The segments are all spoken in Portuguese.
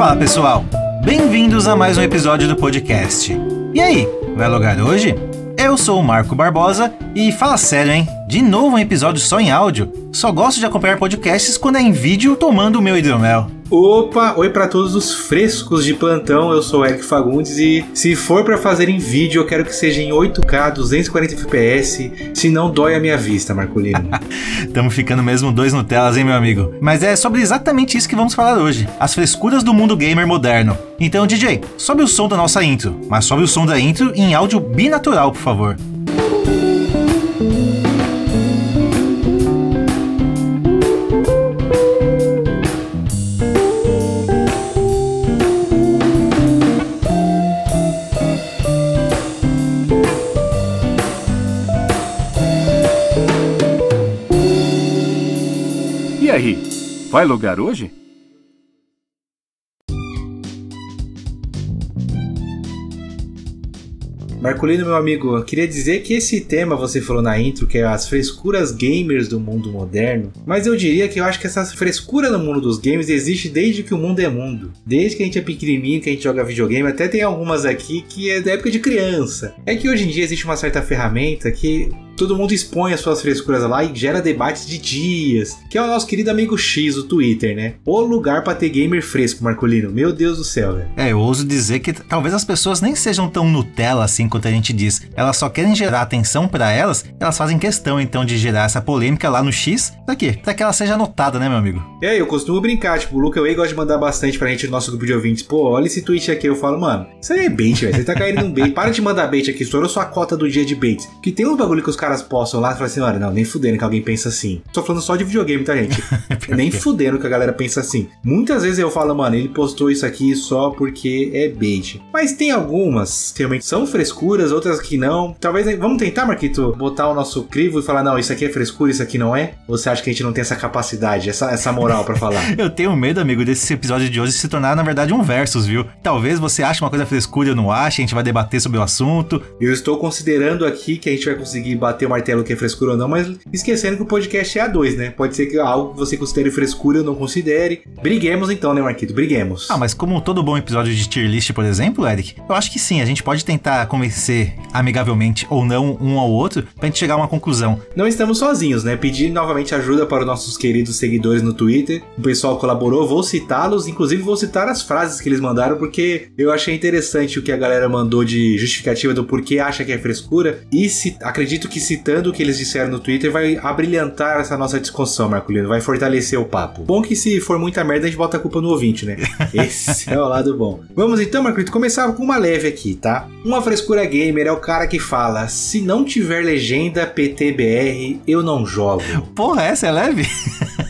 Fala pessoal, bem-vindos a mais um episódio do podcast. E aí, vai logar hoje? Eu sou o Marco Barbosa e fala sério, hein? De novo um episódio só em áudio? Só gosto de acompanhar podcasts quando é em vídeo tomando o meu hidromel. Opa, oi para todos os frescos de plantão. Eu sou o Eric Fagundes e se for para fazer em vídeo, eu quero que seja em 8K, 240 FPS, se não dói a minha vista, Marcolino. Tamo ficando mesmo dois Nutellas, hein, meu amigo? Mas é sobre exatamente isso que vamos falar hoje: as frescuras do mundo gamer moderno. Então, DJ, sobe o som da nossa intro, mas sobe o som da intro em áudio binatural, por favor. Vai logar hoje? Marcolino, meu amigo, eu queria dizer que esse tema você falou na intro, que é as frescuras gamers do mundo moderno, mas eu diria que eu acho que essa frescura no mundo dos games existe desde que o mundo é mundo. Desde que a gente é pequenininho, que a gente joga videogame, até tem algumas aqui que é da época de criança. É que hoje em dia existe uma certa ferramenta que todo mundo expõe as suas frescuras lá e gera debates de dias, que é o nosso querido amigo X, o Twitter, né? O lugar para ter gamer fresco, Marcolino. Meu Deus do céu, velho. É, eu ouso dizer que talvez as pessoas nem sejam tão Nutella assim quanto a gente diz. Elas só querem gerar atenção para elas, elas fazem questão então de gerar essa polêmica lá no X. Pra quê? Pra que ela seja notada, né, meu amigo? É, eu costumo brincar, tipo, o Luca Way gosta de mandar bastante pra gente no nosso grupo de ouvintes. Pô, olha esse tweet aqui. Eu falo, mano, isso aí é bait, velho. Você tá caindo num bait. Para de mandar bait aqui, estourou sua cota do dia de bait. Que tem uns bagulho que os caras postam lá e falam assim, olha, não, nem fudendo que alguém pensa assim. Tô falando só de videogame, tá, gente? nem fudendo que a galera pensa assim. Muitas vezes eu falo, mano, ele postou isso aqui só porque é bait. Mas tem algumas que realmente são frescuras, outras que não. Talvez, vamos tentar, Marquito, botar o nosso crivo e falar, não, isso aqui é frescura, isso aqui não é? Ou você acha que a gente não tem essa capacidade, essa, essa moral para falar? eu tenho medo, amigo, desse episódio de hoje se tornar, na verdade, um versus, viu? Talvez você ache uma coisa frescura, eu não ache, a gente vai debater sobre o assunto. Eu estou considerando aqui que a gente vai conseguir bater o martelo que é frescura ou não, mas esquecendo que o podcast é A2, né? Pode ser que algo que você considere frescura eu não considere. Briguemos então, né, Marquito? Briguemos. Ah, mas como todo bom episódio de tier list, por exemplo, Eric, eu acho que sim, a gente pode tentar convencer amigavelmente ou não um ao outro pra gente chegar a uma conclusão. Não estamos sozinhos, né? Pedir novamente ajuda para os nossos queridos seguidores no Twitter. O pessoal colaborou, vou citá-los, inclusive vou citar as frases que eles mandaram, porque eu achei interessante o que a galera mandou de justificativa do porquê acha que é frescura. E se, acredito que citando o que eles disseram no Twitter vai abrilhantar essa nossa discussão, Marcolino. Vai fortalecer o papo. Bom que se for muita merda, a gente bota a culpa no ouvinte, né? Esse é o lado bom. Vamos então, Marcolino, começar com uma leve aqui, tá? Uma frescura gamer é o cara que fala: se não tiver legenda PTBR, eu não jogo. Porra, essa é leve?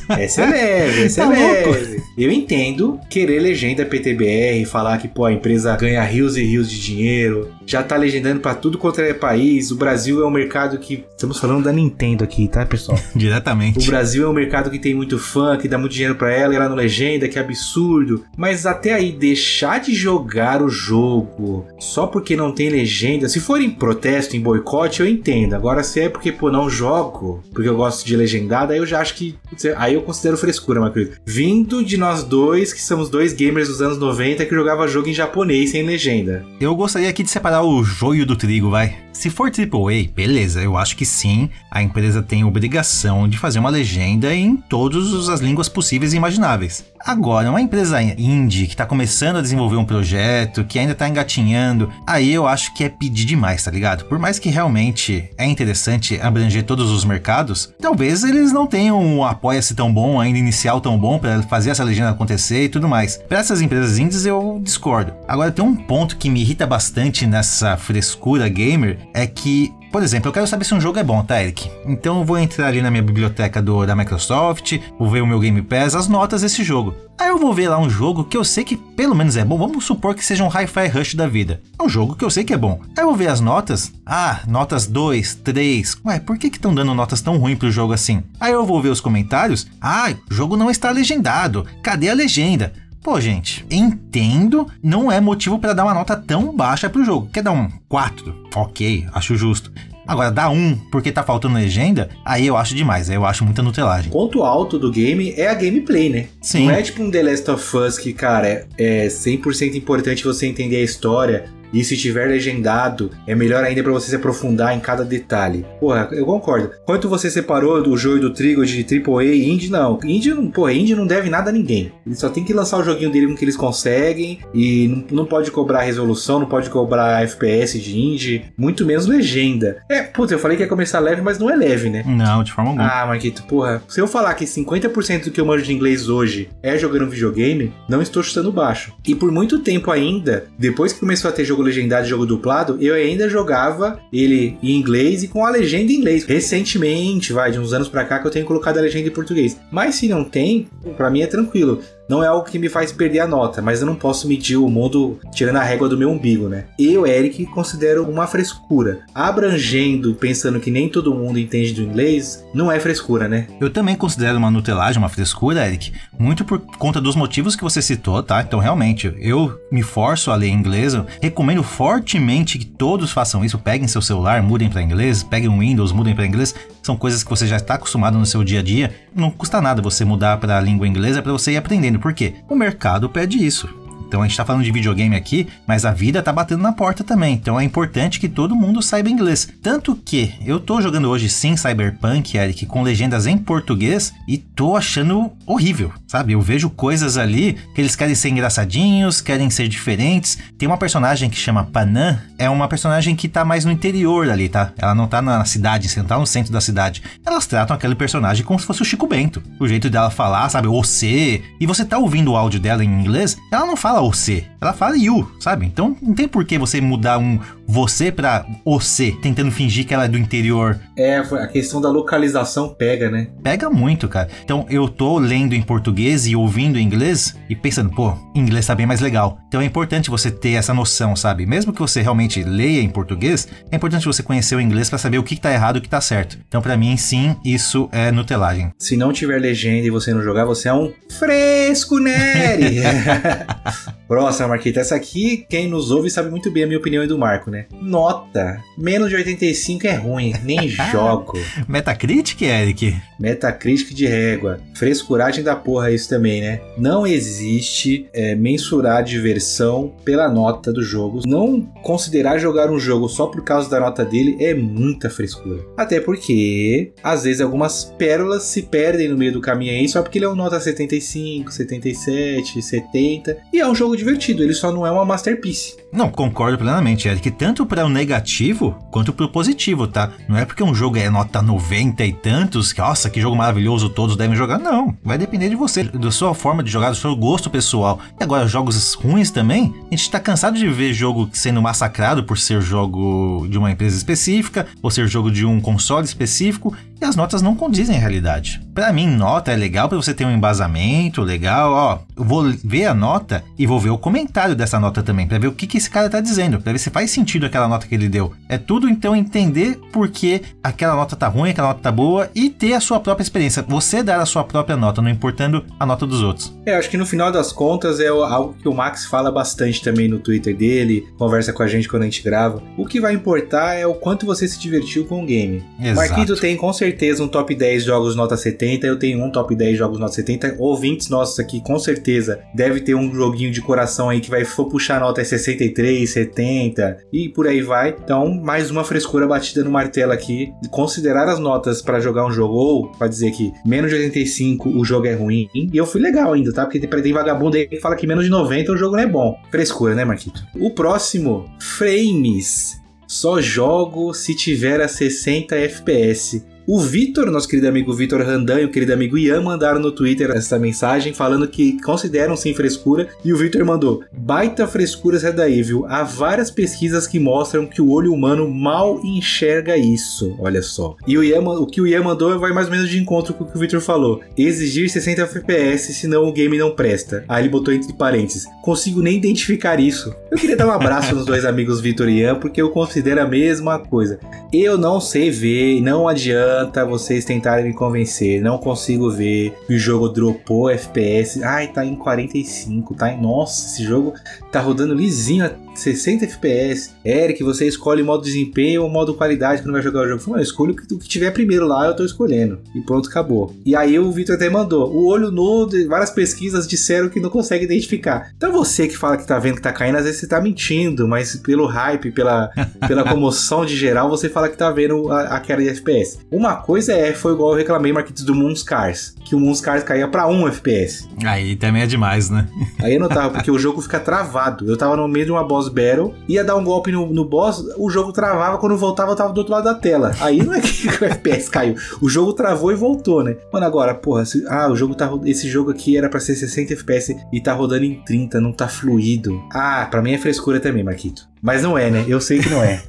Essa é leve, essa Tá é louco. leve. Eu entendo querer legenda PTBR, falar que pô, a empresa ganha rios e rios de dinheiro, já tá legendando pra tudo quanto é país. O Brasil é um mercado que. Estamos falando da Nintendo aqui, tá, pessoal? O Diretamente. Brasil é um mercado que tem muito fã, que dá muito dinheiro pra ela, e ela não legenda, que absurdo. Mas até aí, deixar de jogar o jogo só porque não tem legenda, se for em protesto, em boicote, eu entendo. Agora, se é porque, pô, não jogo, porque eu gosto de legendada, aí eu já acho que. Aí eu considero frescura, meu querido. Vindo de nós dois, que somos dois gamers dos anos 90 que jogava jogo em japonês sem legenda. Eu gostaria aqui de separar o joio do trigo, vai. Se for AAA, beleza, eu acho que sim, a empresa tem obrigação de fazer uma legenda em todas as línguas possíveis e imagináveis. Agora, uma empresa indie que tá começando a desenvolver um projeto, que ainda tá engatinhando, aí eu acho que é pedir demais, tá ligado? Por mais que realmente é interessante abranger todos os mercados, talvez eles não tenham um apoia-se tão bom, ainda inicial tão bom para fazer essa legenda acontecer e tudo mais. Para essas empresas indies eu discordo. Agora tem um ponto que me irrita bastante nessa frescura gamer é que por exemplo, eu quero saber se um jogo é bom, tá, Eric? Então eu vou entrar ali na minha biblioteca do, da Microsoft, vou ver o meu Game Pass, as notas desse jogo. Aí eu vou ver lá um jogo que eu sei que pelo menos é bom, vamos supor que seja um Hi-Fi Rush da vida. É um jogo que eu sei que é bom. Aí eu vou ver as notas, ah, notas 2, 3. Ué, por que estão dando notas tão ruins pro jogo assim? Aí eu vou ver os comentários, ah, o jogo não está legendado, cadê a legenda? Pô, gente, entendo, não é motivo para dar uma nota tão baixa pro jogo. Quer dar um 4? Ok, acho justo. Agora, dá um porque tá faltando legenda, aí eu acho demais, aí eu acho muita nutelagem. Ponto alto do game é a gameplay, né? Sim. Não é tipo um The Last of Us que, cara, é, é 100% importante você entender a história e se tiver legendado, é melhor ainda para você se aprofundar em cada detalhe. Porra, eu concordo. Quanto você separou do joio do trigo de AAA e Indie, não. Indie, não, porra, Indie não deve nada a ninguém. Ele só tem que lançar o joguinho dele com que eles conseguem e não, não pode cobrar resolução, não pode cobrar FPS de Indie, muito menos legenda. É, putz, eu falei que ia começar leve, mas não é leve, né? Não, de forma alguma. Ah, Marquito, porra, se eu falar que 50% do que eu manjo de inglês hoje é jogando videogame, não estou chutando baixo. E por muito tempo ainda, depois que começou a ter jogo jogo legendado e jogo dublado, eu ainda jogava ele em inglês e com a legenda em inglês. Recentemente, vai, de uns anos pra cá que eu tenho colocado a legenda em português. Mas se não tem, para mim é tranquilo não é algo que me faz perder a nota, mas eu não posso medir o mundo tirando a régua do meu umbigo, né? Eu, Eric, considero uma frescura. Abrangendo, pensando que nem todo mundo entende do inglês, não é frescura, né? Eu também considero uma nutelagem, uma frescura, Eric, muito por conta dos motivos que você citou, tá? Então, realmente, eu me forço a ler inglês, eu recomendo fortemente que todos façam isso, peguem seu celular, mudem para inglês, peguem o Windows, mudem para inglês, são coisas que você já está acostumado no seu dia a dia, não custa nada você mudar para a língua inglesa para você ir aprendendo. Por quê? O mercado pede isso. Então a gente tá falando de videogame aqui, mas a vida tá batendo na porta também. Então é importante que todo mundo saiba inglês. Tanto que eu tô jogando hoje sim Cyberpunk, Eric, com legendas em português e tô achando horrível, sabe? Eu vejo coisas ali que eles querem ser engraçadinhos, querem ser diferentes. Tem uma personagem que chama Panam, é uma personagem que tá mais no interior ali, tá? Ela não tá na cidade, central no centro da cidade. Elas tratam aquele personagem como se fosse o Chico Bento. O jeito dela falar, sabe? Você. E você tá ouvindo o áudio dela em inglês, ela não fala você, ela fala you, sabe? Então não tem por que você mudar um você pra você, tentando fingir que ela é do interior. É, a questão da localização pega, né? Pega muito, cara. Então eu tô lendo em português e ouvindo em inglês e pensando, pô, inglês tá bem mais legal. Então é importante você ter essa noção, sabe? Mesmo que você realmente leia em português, é importante você conhecer o inglês para saber o que tá errado e o que tá certo. Então para mim, sim, isso é nutelagem. Se não tiver legenda e você não jogar, você é um fresco nerd. Próxima, Marquita. Essa aqui, quem nos ouve sabe muito bem a minha opinião e do Marco, né? Nota. Menos de 85 é ruim, nem jogo. Metacritic, Eric? Metacritic de régua. Frescuragem da porra isso também, né? Não existe é, mensurar diversão pela nota do jogo. Não considerar jogar um jogo só por causa da nota dele é muita frescura. Até porque, às vezes, algumas pérolas se perdem no meio do caminho aí só porque ele é um nota 75, 77, 70. E é um jogo divertido, ele só não é uma masterpiece. Não, concordo plenamente, Eric. Tanto para o negativo quanto para o positivo, tá? Não é porque um jogo é nota 90 e tantos que, nossa, que jogo maravilhoso, todos devem jogar. Não, vai depender de você, da sua forma de jogar, do seu gosto pessoal. E agora, jogos ruins também, a gente tá cansado de ver jogo sendo massacrado por ser jogo de uma empresa específica ou ser jogo de um console específico e as notas não condizem à realidade. Para mim, nota é legal para você ter um embasamento legal, ó. Eu vou ver a nota e vou ver o comentário dessa nota também, para ver o que, que esse cara tá dizendo, para ver se faz sentido aquela nota que ele deu. É tudo então entender por que aquela nota tá ruim, aquela nota tá boa e ter a sua própria experiência. Você dar a sua própria nota, não importando a nota dos outros. É, acho que no final das contas é algo que o Max fala bastante também no Twitter dele, conversa com a gente quando a gente grava. O que vai importar é o quanto você se divertiu com o game. Exato. Marquito tem com certeza um top 10 jogos nota 70, eu tenho um top 10 jogos nota 70. Ouvintes nossos aqui com certeza deve ter um joguinho de coração aí que vai for puxar nota 63, 70 e por aí vai. Então, mais uma frescura batida no martelo aqui. Considerar as notas para jogar um jogo ou para dizer que menos de 85 o jogo é ruim. E eu fui legal ainda, tá? Porque tem vagabundo aí que fala que menos de 90 o jogo não é bom. Frescura, né, Marquito? O próximo, Frames. Só jogo se tiver a 60 FPS. O Vitor, nosso querido amigo Vitor Randan e o querido amigo Ian mandaram no Twitter essa mensagem falando que consideram sem frescura e o Vitor mandou: "Baita frescura essa daí, viu? Há várias pesquisas que mostram que o olho humano mal enxerga isso. Olha só. E o, Ian, o que o Ian mandou vai mais ou menos de encontro com o que o Vitor falou. Exigir 60 FPS, senão o game não presta. Aí ele botou entre parênteses: "Consigo nem identificar isso". Eu queria dar um abraço nos dois amigos Vitor e Ian porque eu considero a mesma coisa. Eu não sei ver, não adianta adianta vocês tentarem me convencer. Não consigo ver. O jogo dropou FPS. Ai, tá em 45, tá em. Nossa, esse jogo tá rodando lisinho a 60 FPS. Eric, você escolhe modo desempenho ou modo qualidade quando vai jogar o jogo. Eu falei, escolho o que tiver primeiro lá, eu tô escolhendo. E pronto, acabou. E aí o Victor até mandou. O olho nu, várias pesquisas disseram que não consegue identificar. Então você que fala que tá vendo que tá caindo, às vezes você tá mentindo, mas pelo hype, pela, pela comoção de geral, você fala que tá vendo a, a queda de FPS. Uma coisa é, foi igual eu reclamei, Marquitos, do Moonscars, que o Moonscars caía pra 1 FPS. Aí também é demais, né? Aí eu não tava, porque o jogo fica travado. Eu tava no meio de uma boss battle, ia dar um golpe no, no boss, o jogo travava, quando voltava eu tava do outro lado da tela. Aí não é que o FPS caiu, o jogo travou e voltou, né? Mano, agora, porra, se, ah, o jogo tá esse jogo aqui era para ser 60 FPS e tá rodando em 30, não tá fluido. Ah, para mim é frescura também, Marquito. Mas não é, né? Eu sei que não é.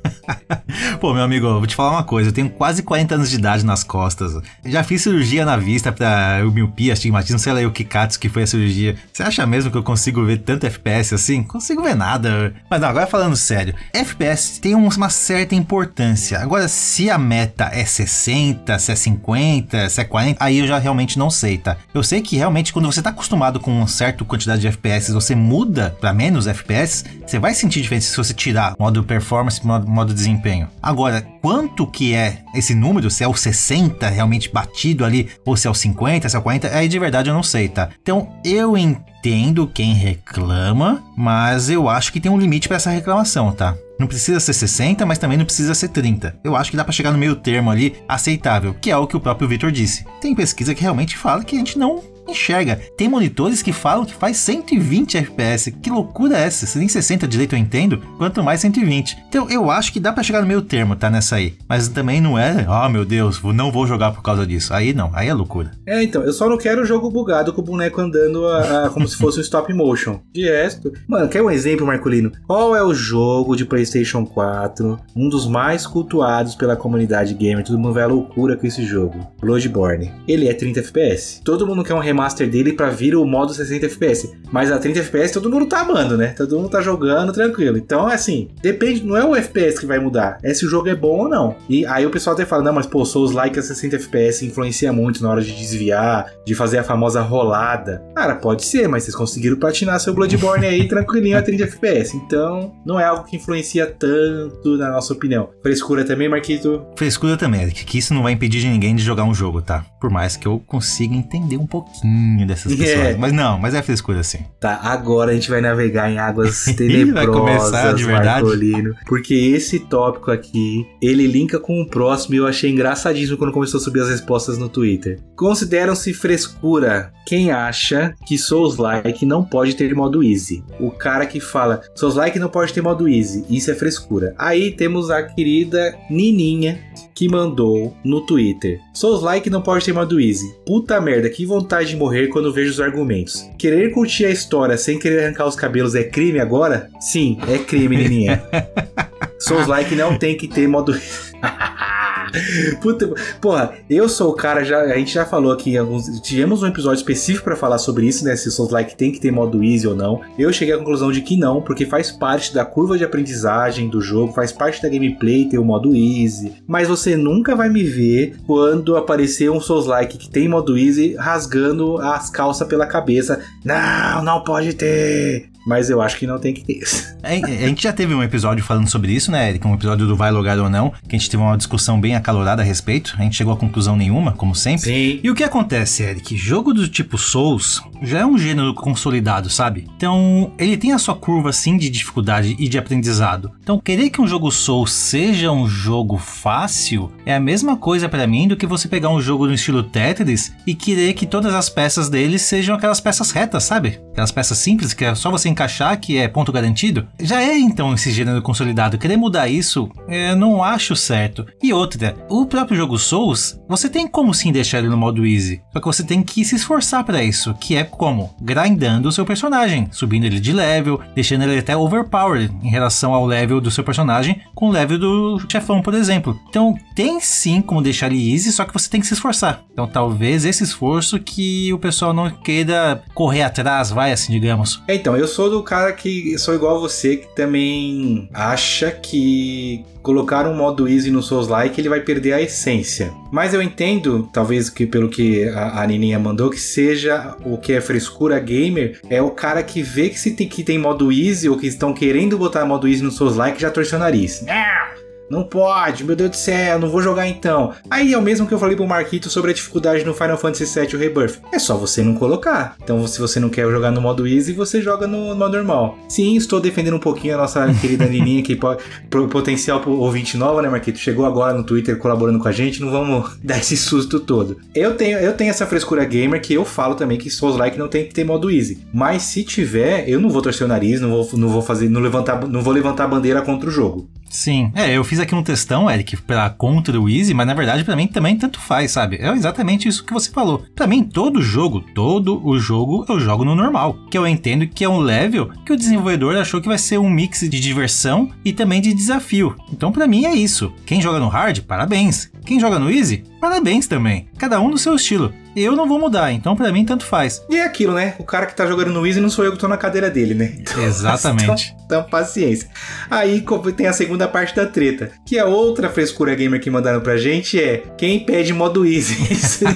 Pô, meu amigo, vou te falar uma coisa. Eu tenho quase 40 anos de idade nas costas. Já fiz cirurgia na vista pra miopia, astigmatismo, sei lá o que katsu que foi a cirurgia. Você acha mesmo que eu consigo ver tanto FPS assim? Consigo ver nada. Mas não, agora falando sério. FPS tem uma certa importância. Agora, se a meta é 60, se é 50, se é 40, aí eu já realmente não sei, tá? Eu sei que realmente quando você tá acostumado com uma certa quantidade de FPS, você muda para menos FPS, você vai sentir diferença se você tirar modo performance, modo, modo desempenho. Agora, quanto que é esse número, se é o 60 realmente batido ali, ou se é o 50, se é o 40, aí de verdade eu não sei, tá? Então eu entendo quem reclama, mas eu acho que tem um limite para essa reclamação, tá? Não precisa ser 60, mas também não precisa ser 30. Eu acho que dá para chegar no meio termo ali aceitável, que é o que o próprio Victor disse. Tem pesquisa que realmente fala que a gente não enxerga. Tem monitores que falam que faz 120 FPS. Que loucura é essa? Se nem 60 direito eu entendo, quanto mais 120. Então eu acho que dá para chegar no meio termo, tá? Nessa aí. Mas também não é, oh meu Deus, não vou jogar por causa disso. Aí não, aí é loucura. É, então, eu só não quero jogo bugado com o boneco andando a, a, como se fosse um stop motion. De resto, mano, quer um exemplo, Marcolino? Qual é o jogo de PlayStation 4, um dos mais cultuados pela comunidade gamer? Todo mundo vai à loucura com esse jogo. Bloodborne. Ele é 30 FPS. Todo mundo quer um remaster dele para vir o modo 60 FPS. Mas a 30 FPS todo mundo tá amando, né? Todo mundo tá jogando tranquilo. Então, assim, depende, não é o FPS que vai mudar, é se o jogo é bom ou não. E aí o pessoal até fala, não, mas pô, Souls like a 60 FPS influencia muito na hora de desviar, de fazer a famosa rolada. Cara, pode ser, mas vocês conseguiram patinar seu Bloodborne aí tranquilinho a 30 FPS. Então, não é algo que influencia tanto, na nossa opinião. Frescura também, Marquito? Frescura também, que isso não vai impedir de ninguém de jogar um jogo, tá? Por mais que eu consiga entender um pouquinho dessas pessoas. É. Mas não, mas é frescura assim. Tá, agora a gente vai navegar em águas tenebrosas, vai começar de verdade. Marcolino, porque esse tópico aqui, ele linka com o próximo e eu achei engraçadíssimo quando começou a subir as respostas no Twitter. Consideram-se frescura quem acha que Souls-like não pode ter modo easy. O cara que fala Souls-like não pode ter modo easy, isso é frescura. Aí temos a querida Nininha que mandou no Twitter. Souls-like não pode ter modo easy. Puta merda, que vontade de morrer quando vejo os argumentos. Querer curtir a história sem querer arrancar os cabelos é crime agora? Sim, é crime, Nininha. Souls-like não tem que ter modo. Puta, porra, eu sou o cara, já, a gente já falou aqui, alguns, tivemos um episódio específico para falar sobre isso, né? Se Souls Like tem que ter modo easy ou não. Eu cheguei à conclusão de que não, porque faz parte da curva de aprendizagem do jogo, faz parte da gameplay ter o modo easy. Mas você nunca vai me ver quando aparecer um Souls Like que tem modo easy rasgando as calças pela cabeça. Não, não pode ter mas eu acho que não tem que ter isso. É, a gente já teve um episódio falando sobre isso, né, Eric? Um episódio do Vai Logar ou Não, que a gente teve uma discussão bem acalorada a respeito. A gente chegou a conclusão nenhuma, como sempre. Sim. E o que acontece, Eric? Jogo do tipo Souls já é um gênero consolidado, sabe? Então, ele tem a sua curva, assim, de dificuldade e de aprendizado. Então, querer que um jogo Souls seja um jogo fácil é a mesma coisa para mim do que você pegar um jogo no estilo Tetris e querer que todas as peças dele sejam aquelas peças retas, sabe? Aquelas peças simples que é só você encaixar que é ponto garantido, já é então esse gênero consolidado. Querer mudar isso, eu não acho certo. E outra, o próprio jogo Souls, você tem como sim deixar ele no modo easy, só que você tem que se esforçar para isso, que é como? Grindando o seu personagem, subindo ele de level, deixando ele até overpowered em relação ao level do seu personagem com o level do chefão, por exemplo. Então, tem sim como deixar ele easy, só que você tem que se esforçar. Então, talvez esse esforço que o pessoal não queira correr atrás, vai assim, digamos. Então, eu sou sou do cara que sou igual a você, que também acha que colocar um modo easy no Souls Like ele vai perder a essência. Mas eu entendo, talvez que pelo que a, a Nininha mandou, que seja o que é frescura gamer, é o cara que vê que se tem que tem modo easy ou que estão querendo botar modo easy no Souls Like já torceu o nariz. Não! Não pode, meu Deus do céu, não vou jogar então. Aí é o mesmo que eu falei pro Marquito sobre a dificuldade no Final Fantasy VII o Rebirth. É só você não colocar. Então, se você não quer jogar no modo easy, você joga no modo normal. Sim, estou defendendo um pouquinho a nossa querida Nininha, que pode, potencial ouvinte nova, né, Marquito? Chegou agora no Twitter colaborando com a gente, não vamos dar esse susto todo. Eu tenho, eu tenho essa frescura gamer que eu falo também que Souls Like não tem que ter modo easy. Mas se tiver, eu não vou torcer o nariz, não vou, não vou fazer, não levantar, não vou levantar a bandeira contra o jogo. Sim, é, eu fiz aqui um testão, Eric, pra contra o Easy, mas na verdade para mim também tanto faz, sabe? É exatamente isso que você falou. Para mim, todo jogo, todo o jogo eu jogo no normal, que eu entendo que é um level que o desenvolvedor achou que vai ser um mix de diversão e também de desafio. Então para mim é isso. Quem joga no hard, parabéns. Quem joga no easy, parabéns também. Cada um no seu estilo eu não vou mudar, então para mim tanto faz. E é aquilo, né? O cara que tá jogando no Easy não sou eu que tô na cadeira dele, né? Então, Exatamente. Então, então, paciência. Aí tem a segunda parte da treta, que é outra frescura gamer que mandaram pra gente é quem pede modo Easy.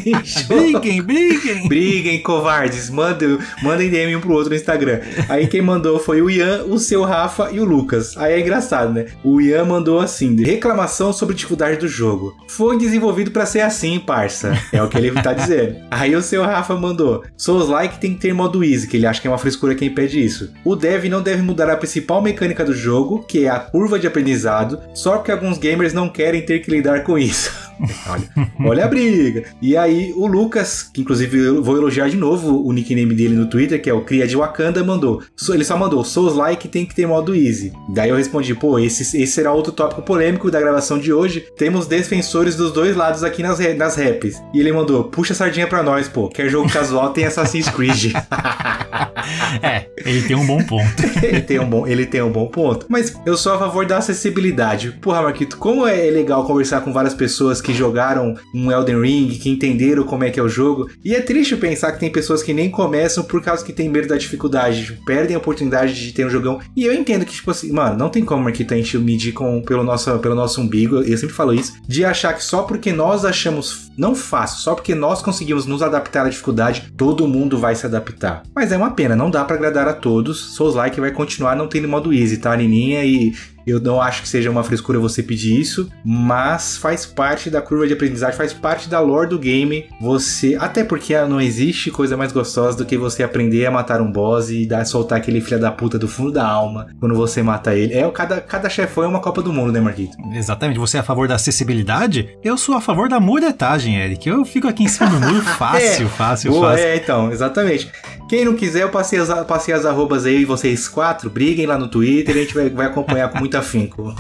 briguem, briguem. Briguem, covardes. Mandem, mandem DM um pro outro no Instagram. Aí quem mandou foi o Ian, o seu Rafa e o Lucas. Aí é engraçado, né? O Ian mandou assim: reclamação sobre dificuldade do jogo. Foi desenvolvido para ser assim, parça. É o que ele tá dizendo. Aí o seu Rafa mandou: Souls like tem que ter modo easy, que ele acha que é uma frescura quem pede isso. O dev não deve mudar a principal mecânica do jogo, que é a curva de aprendizado, só porque alguns gamers não querem ter que lidar com isso. olha, olha a briga. E aí o Lucas, que inclusive eu vou elogiar de novo o nickname dele no Twitter, que é o Cria de Wakanda, mandou. Ele só mandou Souls like tem que ter modo easy. Daí eu respondi, pô, esse, esse será outro tópico polêmico da gravação de hoje. Temos defensores dos dois lados aqui nas, nas raps. E ele mandou, puxa a sardinha pra nós, pô. Quer jogo casual, tem Assassin's Creed. é, ele tem um bom ponto. ele, tem um bom, ele tem um bom ponto. Mas eu sou a favor da acessibilidade. Porra, Marquito, como é legal conversar com várias pessoas que jogaram um Elden Ring, que entenderam como é que é o jogo. E é triste pensar que tem pessoas que nem começam por causa que tem medo da dificuldade, tipo, perdem a oportunidade de ter um jogão. E eu entendo que, tipo assim, mano, não tem como, Marquito, a gente medir com, pelo, nosso, pelo nosso umbigo, eu sempre falo isso, de achar que só porque nós achamos não fácil, só porque nós conseguimos nos adaptar à dificuldade, todo mundo vai se adaptar. Mas é uma pena, não dá para agradar a todos. Souls Like vai continuar não tendo modo easy, tá, Nininha? E eu não acho que seja uma frescura você pedir isso, mas faz parte da curva de aprendizagem, faz parte da lore do game. Você, até porque não existe coisa mais gostosa do que você aprender a matar um boss e dar, soltar aquele filho da puta do fundo da alma quando você mata ele. É cada cada chefão é uma Copa do Mundo, né, Marquito? Exatamente. Você é a favor da acessibilidade? Eu sou a favor da muretagem, Eric. Eu fico aqui em cima do muro fácil, é. fácil, Boa, fácil. É, então, exatamente. Quem não quiser, eu passei as, passei as arrobas aí, vocês quatro, briguem lá no Twitter, a gente vai, vai acompanhar com muito afinco.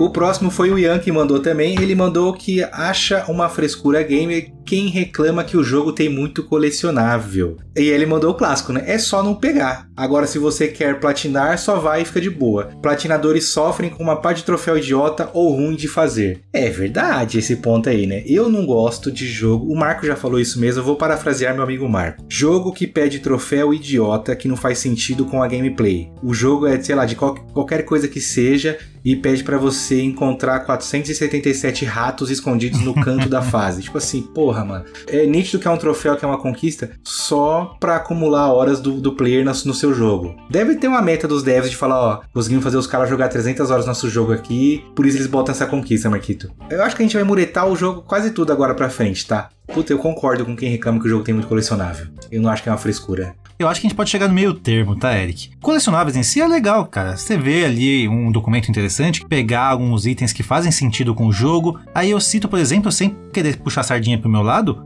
O próximo foi o Ian que mandou também. Ele mandou que acha uma frescura gamer quem reclama que o jogo tem muito colecionável. E ele mandou o clássico, né? É só não pegar. Agora, se você quer platinar, só vai e fica de boa. Platinadores sofrem com uma pá de troféu idiota ou ruim de fazer. É verdade esse ponto aí, né? Eu não gosto de jogo. O Marco já falou isso mesmo, eu vou parafrasear meu amigo Marco. Jogo que pede troféu idiota que não faz sentido com a gameplay. O jogo é, sei lá, de qual, qualquer coisa que seja e pede para você encontrar 477 ratos escondidos no canto da fase. Tipo assim, porra, mano. É nítido que é um troféu, que é uma conquista, só pra acumular horas do, do player no, no seu jogo. Deve ter uma meta dos devs de falar, ó, conseguimos fazer os caras jogar 300 horas no nosso jogo aqui, por isso eles botam essa conquista, Marquito. Eu acho que a gente vai muretar o jogo quase tudo agora pra frente, tá? Puta, eu concordo com quem reclama que o jogo tem muito colecionável. Eu não acho que é uma frescura. Eu acho que a gente pode chegar no meio termo, tá, Eric? Colecionáveis em si é legal, cara. Você vê ali um documento interessante, pegar alguns itens que fazem sentido com o jogo. Aí eu cito, por exemplo, sem querer puxar a sardinha pro meu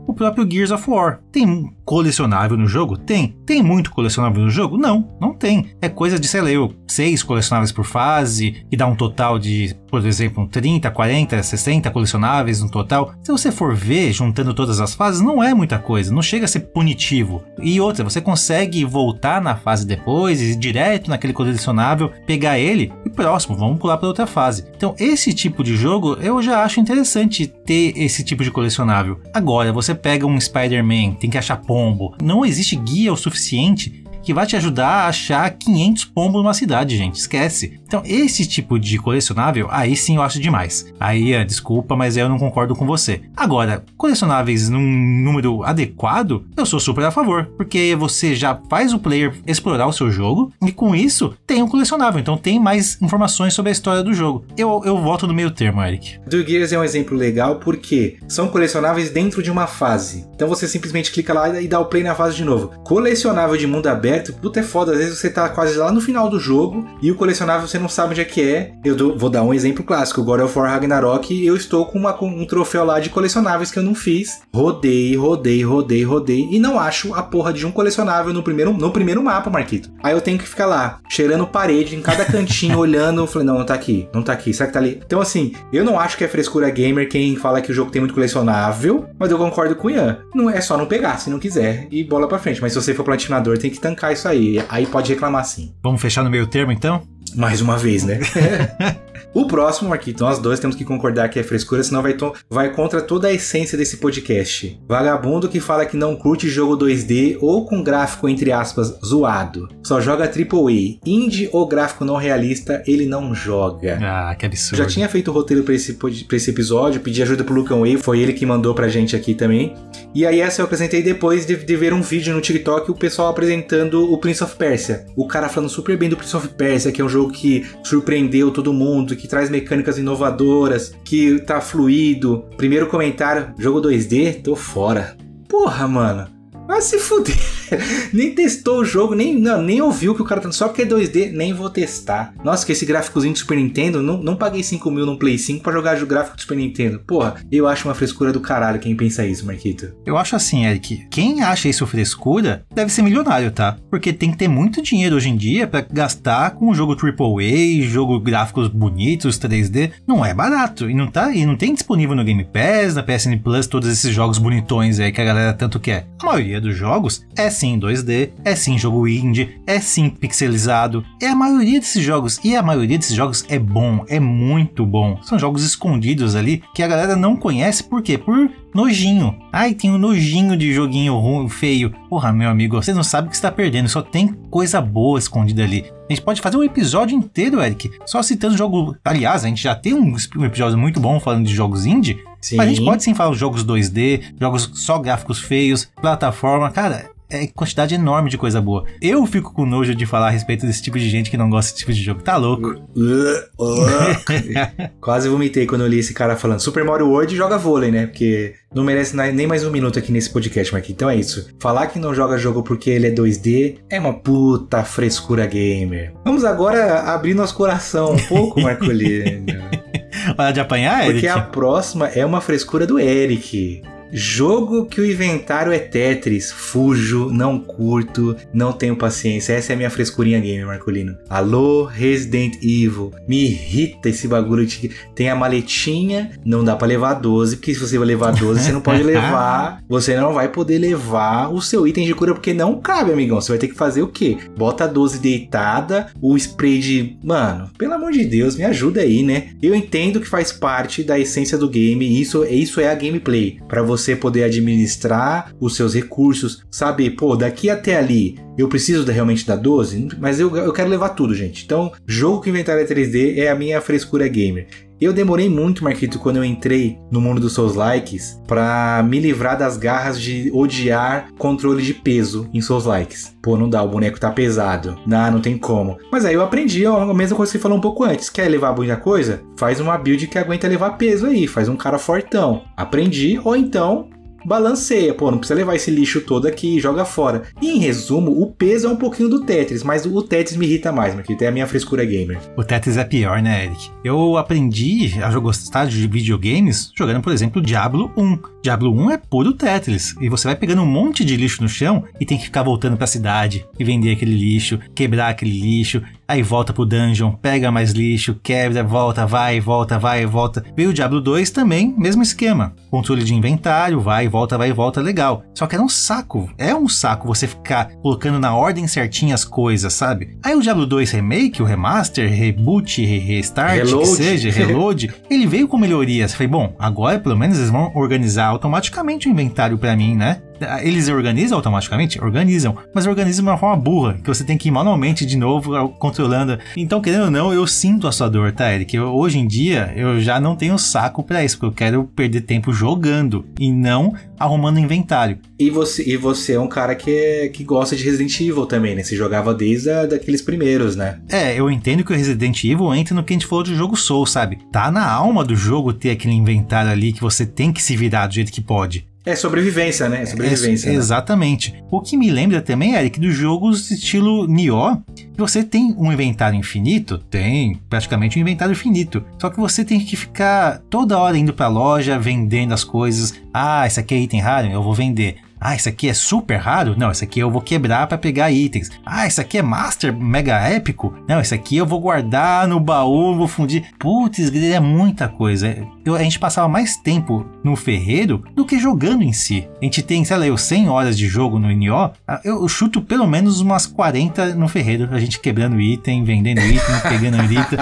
o próprio Gears of War. Tem colecionável no jogo? Tem. Tem muito colecionável no jogo? Não, não tem. É coisa de, sei lá, eu, seis colecionáveis por fase, e dá um total de, por exemplo, 30, 40, 60 colecionáveis no total. Se você for ver, juntando todas as fases não é muita coisa, não chega a ser punitivo. E outra, você consegue voltar na fase depois, ir direto naquele colecionável, pegar ele e próximo, vamos pular para outra fase. Então, esse tipo de jogo eu já acho interessante ter esse tipo de colecionável. Agora, você pega um Spider-Man, tem que achar pombo, não existe guia o suficiente que vai te ajudar a achar 500 pombos numa cidade, gente. Esquece. Então, esse tipo de colecionável, aí sim eu acho demais. Aí, é, desculpa, mas eu não concordo com você. Agora, colecionáveis num número adequado, eu sou super a favor, porque você já faz o player explorar o seu jogo e com isso tem um colecionável, então tem mais informações sobre a história do jogo. Eu, eu volto no meio termo, Eric. Do Gears é um exemplo legal porque são colecionáveis dentro de uma fase. Então você simplesmente clica lá e dá o play na fase de novo. Colecionável de mundo aberto aberto, puta é foda. Às vezes você tá quase lá no final do jogo e o colecionável você não sabe onde é que é. Eu vou dar um exemplo clássico: God of War Ragnarok. Eu estou com, uma, com um troféu lá de colecionáveis que eu não fiz. Rodei, rodei, rodei, rodei e não acho a porra de um colecionável no primeiro, no primeiro mapa, Marquito. Aí eu tenho que ficar lá, cheirando parede em cada cantinho, olhando. Falei, não, não tá aqui, não tá aqui, será que tá ali? Então, assim, eu não acho que é frescura gamer quem fala que o jogo tem muito colecionável, mas eu concordo com o Ian. Não é só não pegar se não quiser e bola pra frente. Mas se você for platinador, tem que tancar isso aí. Aí pode reclamar sim. Vamos fechar no meio termo então? Mais uma vez, né? o próximo, Marquito, nós dois temos que concordar que é frescura, senão vai, vai contra toda a essência desse podcast. Vagabundo que fala que não curte jogo 2D ou com gráfico, entre aspas, zoado. Só joga AAA. Indie ou gráfico não realista, ele não joga. Ah, que absurdo. Já tinha feito o roteiro pra esse, pra esse episódio, pedi ajuda pro Lucan Way, foi ele que mandou pra gente aqui também. E aí essa eu apresentei depois de, de ver um vídeo no TikTok o pessoal apresentando o Prince of Persia. O cara falando super bem do Prince of Persia, que é um jogo que surpreendeu todo mundo, que traz mecânicas inovadoras, que tá fluido. Primeiro comentário, jogo 2D, tô fora. Porra, mano. Vai se fuder. nem testou o jogo, nem, não, nem ouviu que o cara tá só porque é 2D, nem vou testar. Nossa, que esse gráficozinho do Super Nintendo, não, não paguei 5 mil no Play 5 pra jogar o gráfico do Super Nintendo. Porra, eu acho uma frescura do caralho quem pensa isso, Marquito. Eu acho assim, Eric, quem acha isso frescura deve ser milionário, tá? Porque tem que ter muito dinheiro hoje em dia para gastar com um jogo AAA, jogo gráficos bonitos, 3D. Não é barato e não tá e não tem disponível no Game Pass, na PSN Plus, todos esses jogos bonitões aí que a galera tanto quer. A maioria dos jogos é sim 2D, é sim jogo indie, é sim pixelizado. É a maioria desses jogos. E a maioria desses jogos é bom, é muito bom. São jogos escondidos ali que a galera não conhece, por quê? Por nojinho. Ai, tem um nojinho de joguinho ruim, feio. Porra, meu amigo, você não sabe o que está perdendo, só tem coisa boa escondida ali. A gente pode fazer um episódio inteiro, Eric, só citando jogo. Aliás, a gente já tem um, episódio muito bom falando de jogos indie. Sim. Mas a gente pode sim falar de jogos 2D, jogos só gráficos feios, plataforma. Cara, é quantidade enorme de coisa boa. Eu fico com nojo de falar a respeito desse tipo de gente que não gosta desse tipo de jogo. Tá louco. Quase vomitei quando eu li esse cara falando Super Mario World joga vôlei, né? Porque não merece nem mais um minuto aqui nesse podcast, Marquinhos. Então é isso. Falar que não joga jogo porque ele é 2D é uma puta frescura gamer. Vamos agora abrir nosso coração um pouco, Marcolino. Hora de apanhar, Eric? Porque a próxima é uma frescura do Eric. Jogo que o inventário é Tetris. Fujo, não curto, não tenho paciência. Essa é a minha frescurinha game, Marcolino. Alô, Resident Evil. Me irrita esse bagulho de tem a maletinha, não dá para levar 12, porque se você vai levar 12, você não pode levar. Você não vai poder levar o seu item de cura, porque não cabe, amigão. Você vai ter que fazer o quê? Bota a 12 deitada, o spray de. Mano, pelo amor de Deus, me ajuda aí, né? Eu entendo que faz parte da essência do game, isso, isso é a gameplay. para você você poder administrar os seus recursos, saber, pô, daqui até ali eu preciso realmente da 12, mas eu, eu quero levar tudo, gente. Então, jogo que inventário é 3D é a minha frescura gamer. Eu demorei muito, Marquito, quando eu entrei no mundo dos seus likes, para me livrar das garras de odiar controle de peso em seus likes. Pô, não dá, o boneco tá pesado. Não, não tem como. Mas aí eu aprendi a mesma coisa que você falou um pouco antes. Quer levar muita coisa? Faz uma build que aguenta levar peso aí, faz um cara fortão. Aprendi, ou então balanceia, pô, não precisa levar esse lixo todo aqui e joga fora. E em resumo, o peso é um pouquinho do Tetris, mas o Tetris me irrita mais, porque é a minha frescura gamer. O Tetris é pior, né, Eric? Eu aprendi a gostar de videogames jogando, por exemplo, Diablo 1. Diablo 1 é puro Tetris. E você vai pegando um monte de lixo no chão e tem que ficar voltando pra cidade e vender aquele lixo, quebrar aquele lixo, aí volta pro dungeon, pega mais lixo, quebra, volta, vai, volta, vai, volta. Veio o Diablo 2 também, mesmo esquema. Controle de inventário, vai, volta, vai, volta, legal. Só que era um saco. É um saco você ficar colocando na ordem certinha as coisas, sabe? Aí o Diablo 2 Remake, o Remaster, Reboot, Restart, Reload. que seja, Reload, ele veio com melhorias. Falei, bom, agora pelo menos eles vão organizar automaticamente o inventário pra mim, né? Eles organizam automaticamente? Organizam. Mas organizam de uma forma burra, que você tem que ir manualmente de novo controlando. Então, querendo ou não, eu sinto a sua dor, tá, Eric? Eu, hoje em dia, eu já não tenho saco pra isso, porque eu quero perder tempo jogando e não arrumando inventário. E você, e você é um cara que, é- que gosta de Resident Evil também, né? Você jogava desde a, daqueles primeiros, né? É, eu entendo que o Resident Evil entra no que a gente falou de jogo Soul, sabe? Tá na alma do jogo ter aquele inventário ali que você tem que se virar do jeito que pode. É sobrevivência, né? É sobrevivência. É, né? Exatamente. O que me lembra também, Eric, dos jogos estilo Nioh, você tem um inventário infinito, tem praticamente um inventário infinito. Só que você tem que ficar toda hora indo pra loja, vendendo as coisas. Ah, esse aqui é item raro, eu vou vender. Ah, isso aqui é super raro? Não, esse aqui eu vou quebrar para pegar itens. Ah, isso aqui é master mega épico? Não, esse aqui eu vou guardar no baú, vou fundir. Putz, é muita coisa. Eu, a gente passava mais tempo no ferreiro do que jogando em si. A gente tem, sei lá, eu 100 horas de jogo no NO, eu, eu chuto pelo menos umas 40 no ferreiro. A gente quebrando item, vendendo item, pegando item.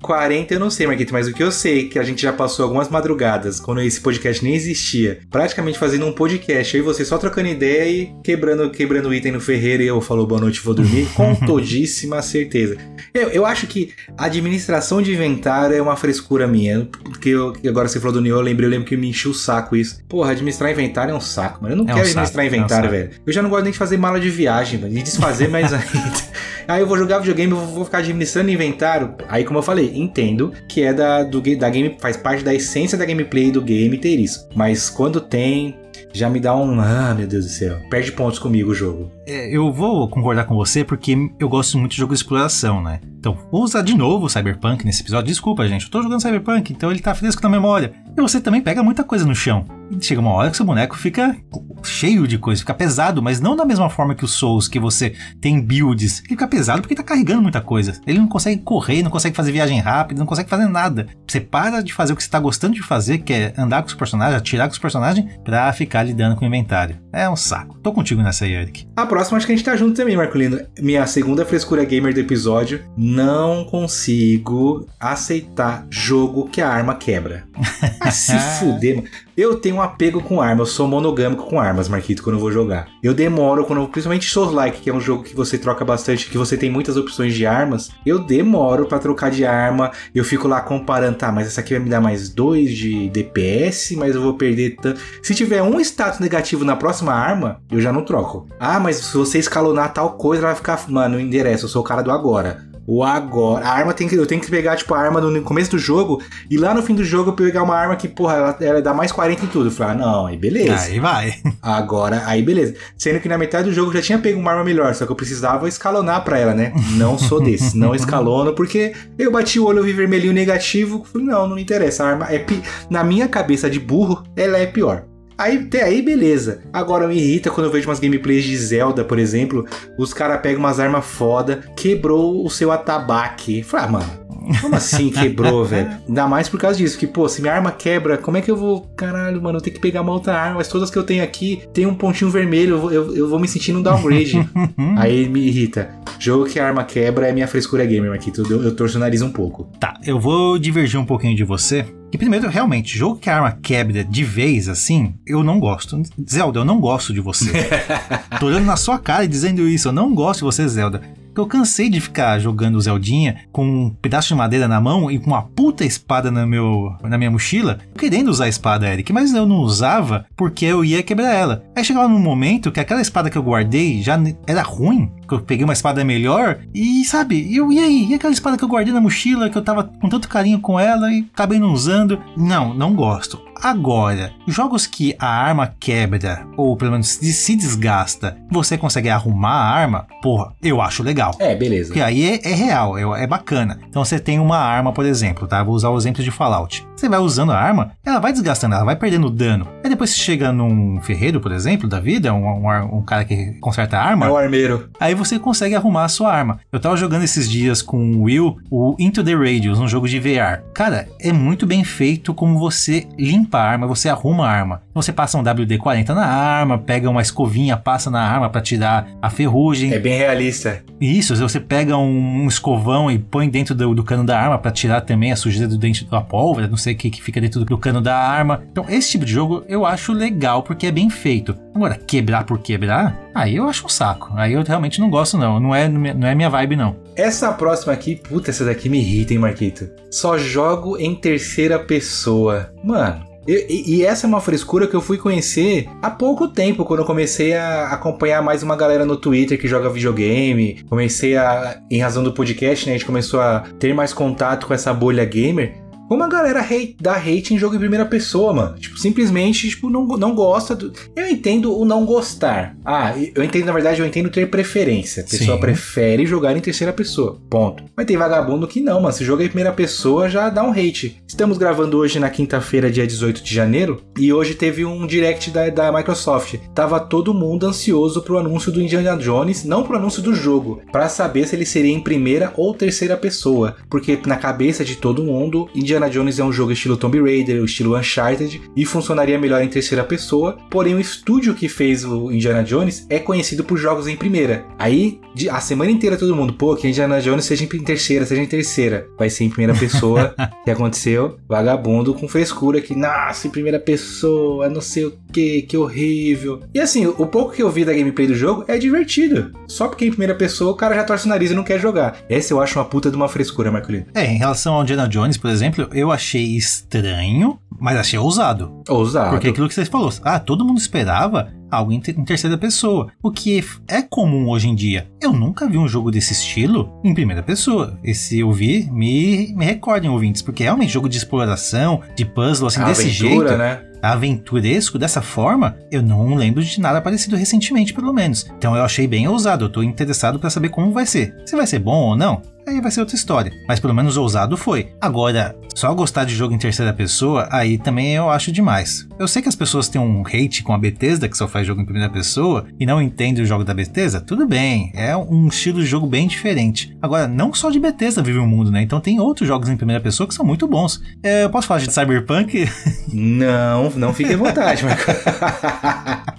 40 eu não sei, Marquito, mas o que eu sei é que a gente já passou algumas madrugadas, quando esse podcast nem existia, praticamente fazendo um podcast, eu e você só trocando ideia e quebrando, quebrando item no ferreiro e eu falo boa noite, vou dormir, com todíssima certeza. Eu, eu acho que a administração de inventário é uma frescura minha, porque eu, agora você falou do Neo, eu lembrei, eu lembro que me encheu o saco isso. Porra, administrar inventário é um saco, mano. Eu não É um quero saco, administrar é um inventário, velho. Eu já não gosto nem de fazer mala de viagem, mano, de desfazer mais ainda. Aí eu vou jogar videogame, eu vou ficar administrando inventário. Aí, como eu falei, entendo que é da, do, da game, faz parte da essência da gameplay do game ter isso. Mas quando tem, já me dá um. Ah, meu Deus do céu. Perde pontos comigo o jogo. É, eu vou concordar com você porque eu gosto muito de jogo de exploração, né? Então, vou usar de novo o Cyberpunk nesse episódio. Desculpa, gente, eu tô jogando Cyberpunk, então ele tá fresco na memória. E você também pega muita coisa no chão. Chega uma hora que seu boneco fica cheio de coisa, fica pesado, mas não da mesma forma que o Souls, que você tem builds. Ele fica pesado porque tá carregando muita coisa. Ele não consegue correr, não consegue fazer viagem rápida, não consegue fazer nada. Você para de fazer o que você tá gostando de fazer, que é andar com os personagens, atirar com os personagens, pra ficar lidando com o inventário. É um saco. Tô contigo nessa aí, Eric. A próxima acho que a gente tá junto também, Marcolino. Minha segunda frescura gamer do episódio. Não consigo aceitar jogo que a arma quebra. Ah, se fuder, mano. Eu tenho um apego com arma, eu sou monogâmico com armas, Marquito, quando eu vou jogar. Eu demoro, quando, principalmente Souls Like, que é um jogo que você troca bastante, que você tem muitas opções de armas, eu demoro pra trocar de arma. Eu fico lá comparando, tá, mas essa aqui vai me dar mais 2 de DPS, mas eu vou perder tanto. Se tiver um status negativo na próxima arma, eu já não troco. Ah, mas se você escalonar tal coisa, vai ficar. Mano, não endereça, eu sou o cara do agora. O agora. A arma tem que. Eu tenho que pegar, tipo, a arma no começo do jogo. E lá no fim do jogo eu pegar uma arma que, porra, ela, ela dá mais 40 em tudo. Eu falei, ah, não, aí beleza. Aí vai. Agora, aí beleza. Sendo que na metade do jogo eu já tinha pego uma arma melhor, só que eu precisava escalonar pra ela, né? Não sou desse, não escalono, porque eu bati o olho, eu vi vermelhinho negativo. Falei, não, não me interessa. A arma é. Pi... Na minha cabeça de burro, ela é pior. Aí, até aí, beleza. Agora me irrita quando eu vejo umas gameplays de Zelda, por exemplo. Os caras pegam umas armas foda, quebrou o seu atabaque. Falei, ah, mano, como assim quebrou, velho? Ainda mais por causa disso, que, pô, se minha arma quebra, como é que eu vou. Caralho, mano, eu tenho que pegar uma outra arma, mas todas que eu tenho aqui tem um pontinho vermelho, eu, vou- eu, eu vou me sentir num downgrade. Aí me irrita. Jogo que a arma quebra é minha frescura gamer, Marquito. Eu, eu torço o nariz um pouco. Tá, eu vou divergir um pouquinho de você. Que primeiro, realmente, jogo que a arma quebra de vez assim, eu não gosto. Zelda, eu não gosto de você. Tô olhando na sua cara e dizendo isso, eu não gosto de você, Zelda. Porque eu cansei de ficar jogando Zeldinha com um pedaço de madeira na mão e com uma puta espada no meu, na minha mochila, querendo usar a espada, Eric, mas eu não usava porque eu ia quebrar ela. Aí chegava num momento que aquela espada que eu guardei já era ruim, eu peguei uma espada melhor e, sabe, eu, e aí? E aquela espada que eu guardei na mochila, que eu tava com tanto carinho com ela e acabei não usando? Não, não gosto. Agora, jogos que a arma quebra, ou pelo menos se desgasta, você consegue arrumar a arma, porra, eu acho legal. É, beleza. Porque aí é, é real, é, é bacana. Então você tem uma arma, por exemplo, tá? Vou usar o exemplo de Fallout. Você vai usando a arma, ela vai desgastando, ela vai perdendo dano. Aí depois você chega num ferreiro, por exemplo, da vida, um, um, um cara que conserta a arma. É o armeiro. Aí você consegue arrumar a sua arma. Eu tava jogando esses dias com o Will, o Into the Radius, um jogo de VR. Cara, é muito bem feito como você limpa a arma, você arruma a arma. Você passa um WD-40 na arma, pega uma escovinha, passa na arma para tirar a ferrugem. É bem realista. Isso, você pega um, um escovão e põe dentro do, do cano da arma para tirar também a sujeira do dente da pólvora, não sei que, que fica dentro do cano da arma. Então, esse tipo de jogo eu acho legal porque é bem feito. Agora, quebrar por quebrar, aí eu acho um saco. Aí eu realmente não gosto, não. Não é, não é minha vibe, não. Essa próxima aqui, puta, essa daqui me irrita, hein, Marquito? Só jogo em terceira pessoa. Mano, e, e, essa é uma frescura que eu fui conhecer há pouco tempo, quando eu comecei a acompanhar mais uma galera no Twitter que joga videogame. Comecei a, em razão do podcast, né? A gente começou a ter mais contato com essa bolha gamer. Como a galera hate, dá hate em jogo em primeira pessoa, mano. Tipo, simplesmente, tipo, não, não gosta do... Eu entendo o não gostar. Ah, eu entendo, na verdade, eu entendo ter preferência. A pessoa Sim. prefere jogar em terceira pessoa. Ponto. Mas tem vagabundo que não, mano. Se joga em primeira pessoa, já dá um hate. Estamos gravando hoje na quinta-feira, dia 18 de janeiro. E hoje teve um direct da, da Microsoft. Tava todo mundo ansioso pro anúncio do Indiana Jones. Não pro anúncio do jogo. para saber se ele seria em primeira ou terceira pessoa. Porque na cabeça de todo mundo, Indiana Indiana Jones é um jogo estilo Tomb Raider, estilo Uncharted, e funcionaria melhor em terceira pessoa, porém o estúdio que fez o Indiana Jones é conhecido por jogos em primeira. Aí, a semana inteira todo mundo, pô, que Indiana Jones seja em terceira, seja em terceira. Vai ser em primeira pessoa, que aconteceu, vagabundo com frescura, que, nossa, em primeira pessoa, não sei o que, que horrível. E assim, o pouco que eu vi da gameplay do jogo é divertido. Só porque em primeira pessoa o cara já torce o nariz e não quer jogar. Essa eu acho uma puta de uma frescura, Marcolino. É, em relação ao Indiana Jones, por exemplo, eu achei estranho, mas achei ousado. Ousado. Porque aquilo que você falou, ah, todo mundo esperava algo em, terceira pessoa, o que é comum hoje em dia. Eu nunca vi um jogo desse estilo em primeira pessoa. E se eu vi, me, me recordem ouvintes, porque é realmente jogo de exploração, de puzzle, assim, desse aventura, jeito. né? aventuresco dessa forma, eu não lembro de nada parecido recentemente, pelo menos. Então eu achei bem ousado, eu tô interessado para saber como vai ser. Se vai ser bom ou não, aí vai ser outra história. Mas pelo menos ousado foi. Agora, só gostar de jogo em terceira pessoa, aí também eu acho demais. Eu sei que as pessoas têm um hate com a Bethesda, que só faz jogo em primeira pessoa, e não entendem o jogo da Bethesda. Tudo bem, é um estilo de jogo bem diferente. Agora, não só de Bethesda vive o mundo, né? Então tem outros jogos em primeira pessoa que são muito bons. É, eu posso falar de Cyberpunk? Não, não fique à vontade, mas...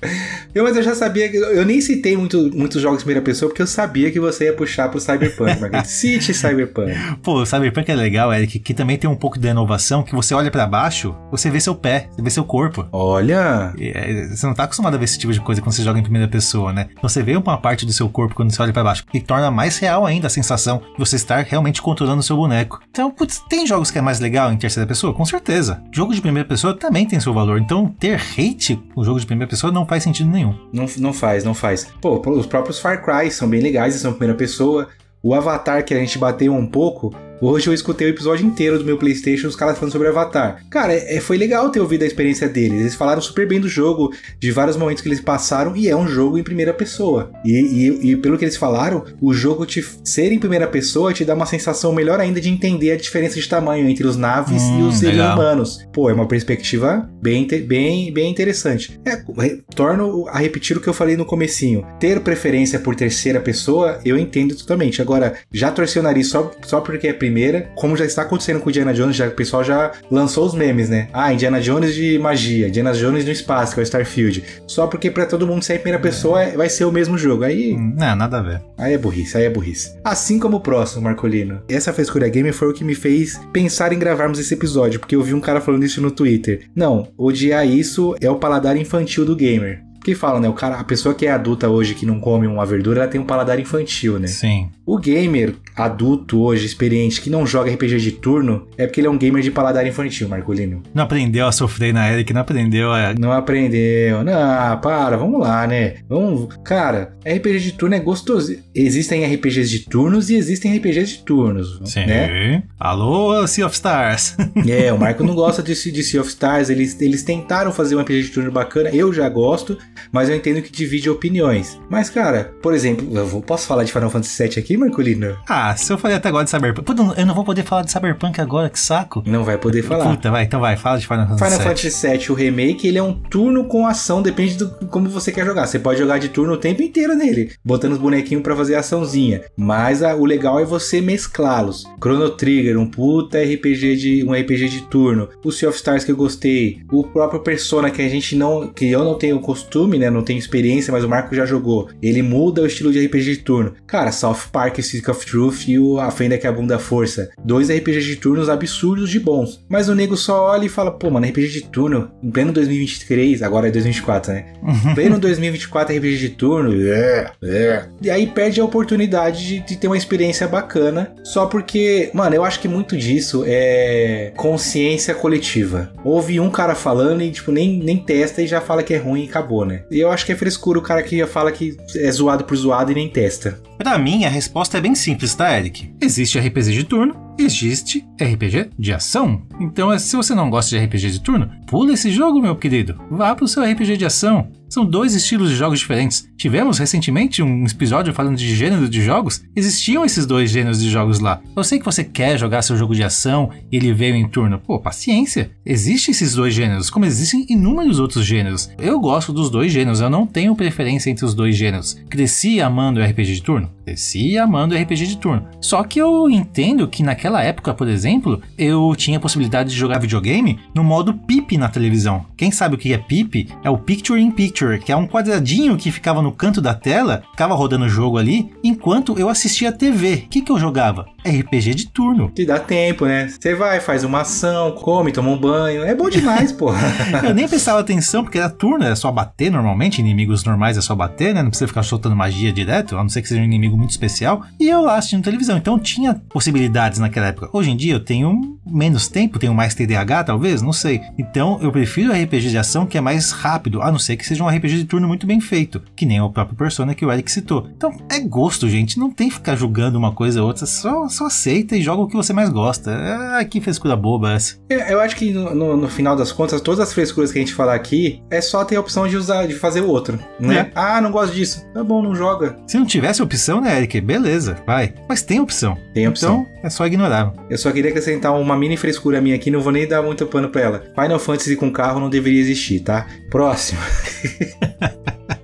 eu, mas eu já sabia que. Eu nem citei muito, muitos jogos em primeira pessoa, porque eu sabia que você ia puxar pro Cyberpunk, mas cite Cyberpunk. Pô, o Cyberpunk é legal, Eric, que também tem um pouco de inovação, que você olha para baixo, você vê seu pé, você vê seu corpo. Olha! É, você não tá acostumado a ver esse tipo de coisa quando você joga em primeira pessoa, né? Então você vê uma parte do seu corpo quando você olha para baixo, que torna mais real ainda a sensação de você estar realmente controlando o seu boneco. Então, putz, tem jogos que é mais legal em terceira pessoa? Com certeza. Jogo de primeira pessoa também tem seu valor. Então, ter hate no jogo de primeira pessoa não faz sentido nenhum. Não, não faz, não faz. Pô, os próprios Far Cry são bem legais, são primeira pessoa. O Avatar que a gente bateu um pouco, Hoje eu escutei o episódio inteiro do meu PlayStation, os caras falando sobre Avatar. Cara, é, foi legal ter ouvido a experiência deles. Eles falaram super bem do jogo, de vários momentos que eles passaram, e é um jogo em primeira pessoa. E, e, e pelo que eles falaram, o jogo te ser em primeira pessoa te dá uma sensação melhor ainda de entender a diferença de tamanho entre os naves hum, e os seres humanos. Pô, é uma perspectiva bem, bem, bem interessante. É, torno a repetir o que eu falei no comecinho. Ter preferência por terceira pessoa, eu entendo totalmente. Agora, já torcer o nariz só, só porque é primeira, como já está acontecendo com Indiana Jones, já, o pessoal já lançou os memes, né? Ah, Indiana Jones de magia, Indiana Jones no espaço, que é o Starfield. Só porque para todo mundo ser em primeira pessoa vai ser o mesmo jogo. Aí. Não, nada a ver. Aí é burrice, aí é burrice. Assim como o próximo, Marcolino. Essa frescura gamer foi o que me fez pensar em gravarmos esse episódio, porque eu vi um cara falando isso no Twitter. Não, odiar isso é o paladar infantil do gamer. Que fala, né? O cara, a pessoa que é adulta hoje que não come uma verdura, ela tem um paladar infantil, né? Sim. O gamer adulto hoje, experiente, que não joga RPG de turno, é porque ele é um gamer de paladar infantil, Marcolino. Não aprendeu a sofrer na Eric, não aprendeu a. Não aprendeu. Não, para, vamos lá, né? Vamos. Cara, RPG de turno é gostoso. Existem RPGs de turnos e existem RPGs de turnos. Sim. Né? Alô, Sea of Stars. é, o Marco não gosta de, de Sea of Stars. Eles, eles tentaram fazer um RPG de turno bacana. Eu já gosto, mas eu entendo que divide opiniões. Mas, cara, por exemplo, eu posso falar de Final Fantasy VII aqui, Marcolino? Ah, Ah, se eu falei até agora de Cyberpunk. Puta, eu não vou poder falar de Cyberpunk agora, que saco. Não vai poder falar. Puta, vai, então vai, fala de Final Fantasy Final VII. Fantasy VII, o remake, ele é um turno com ação, depende do como você quer jogar. Você pode jogar de turno o tempo inteiro nele, botando os bonequinhos pra fazer açãozinha. Mas a- o legal é você mesclá-los. Chrono Trigger, um puta RPG de um RPG de turno. O Sea of Stars que eu gostei, o próprio Persona que a gente não, que eu não tenho costume, né, não tenho experiência, mas o Marco já jogou. Ele muda o estilo de RPG de turno. Cara, South Park, Stick of Truth e o A Fenda que a Bunda Força. Dois RPGs de turnos absurdos de bons. Mas o nego só olha e fala, pô, mano, RPG de turno, em pleno 2023, agora é 2024, né? Em pleno 2024 RPG de turno, é, é. E aí perde a oportunidade de, de ter uma experiência bacana, só porque, mano, eu acho que muito disso é consciência coletiva. Houve um cara falando e, tipo, nem, nem testa e já fala que é ruim e acabou, né? E eu acho que é frescura o cara que já fala que é zoado por zoado e nem testa. Pra mim, a resposta é bem simples, tá, Eric? Existe RPG de turno, existe RPG de ação. Então, é, se você não gosta de RPG de turno, pula esse jogo, meu querido. Vá pro seu RPG de ação. São dois estilos de jogos diferentes. Tivemos recentemente um episódio falando de gênero de jogos. Existiam esses dois gêneros de jogos lá. Eu sei que você quer jogar seu jogo de ação e ele veio em turno. Pô, paciência. Existem esses dois gêneros, como existem inúmeros outros gêneros. Eu gosto dos dois gêneros, eu não tenho preferência entre os dois gêneros. Cresci amando RPG de turno? Cresci amando RPG de turno. Só que eu entendo que naquela época, por exemplo, eu tinha a possibilidade de jogar videogame no modo PIP na televisão. Quem sabe o que é PIP? É o Picture in Picture, que é um quadradinho que ficava no canto da tela, ficava rodando o jogo ali, enquanto eu assistia a TV. O que, que eu jogava? RPG de turno. Que dá tempo, né? Você vai, faz uma ação, come, toma um banho. É bom demais, pô. Eu nem prestava atenção, porque era turno, era só bater normalmente, inimigos normais é só bater, né? Não precisa ficar soltando magia direto, a não ser que seja um inimigo muito especial. E eu lá assistindo televisão, então tinha possibilidades naquela época. Hoje em dia eu tenho menos tempo, tenho mais TDAH talvez, não sei. Então eu prefiro RPG de ação que é mais rápido, a não ser que seja um RPG de turno muito bem feito, que nem o próprio Persona que o Eric citou. Então é gosto, gente, não tem que ficar julgando uma coisa ou outra, só, só aceita e joga o que você mais gosta. Ah, que frescura boba essa. É, Eu acho que no, no- no final das contas, todas as frescuras que a gente falar aqui é só ter a opção de usar, de fazer o outro, né? É. Ah, não gosto disso. Tá bom, não joga. Se não tivesse opção, né, Eric? Beleza, vai. Mas tem opção. Tem opção. Então é só ignorar. Eu só queria acrescentar uma mini frescura minha aqui, não vou nem dar muito pano pra ela. Final Fantasy com carro não deveria existir, tá? Próximo.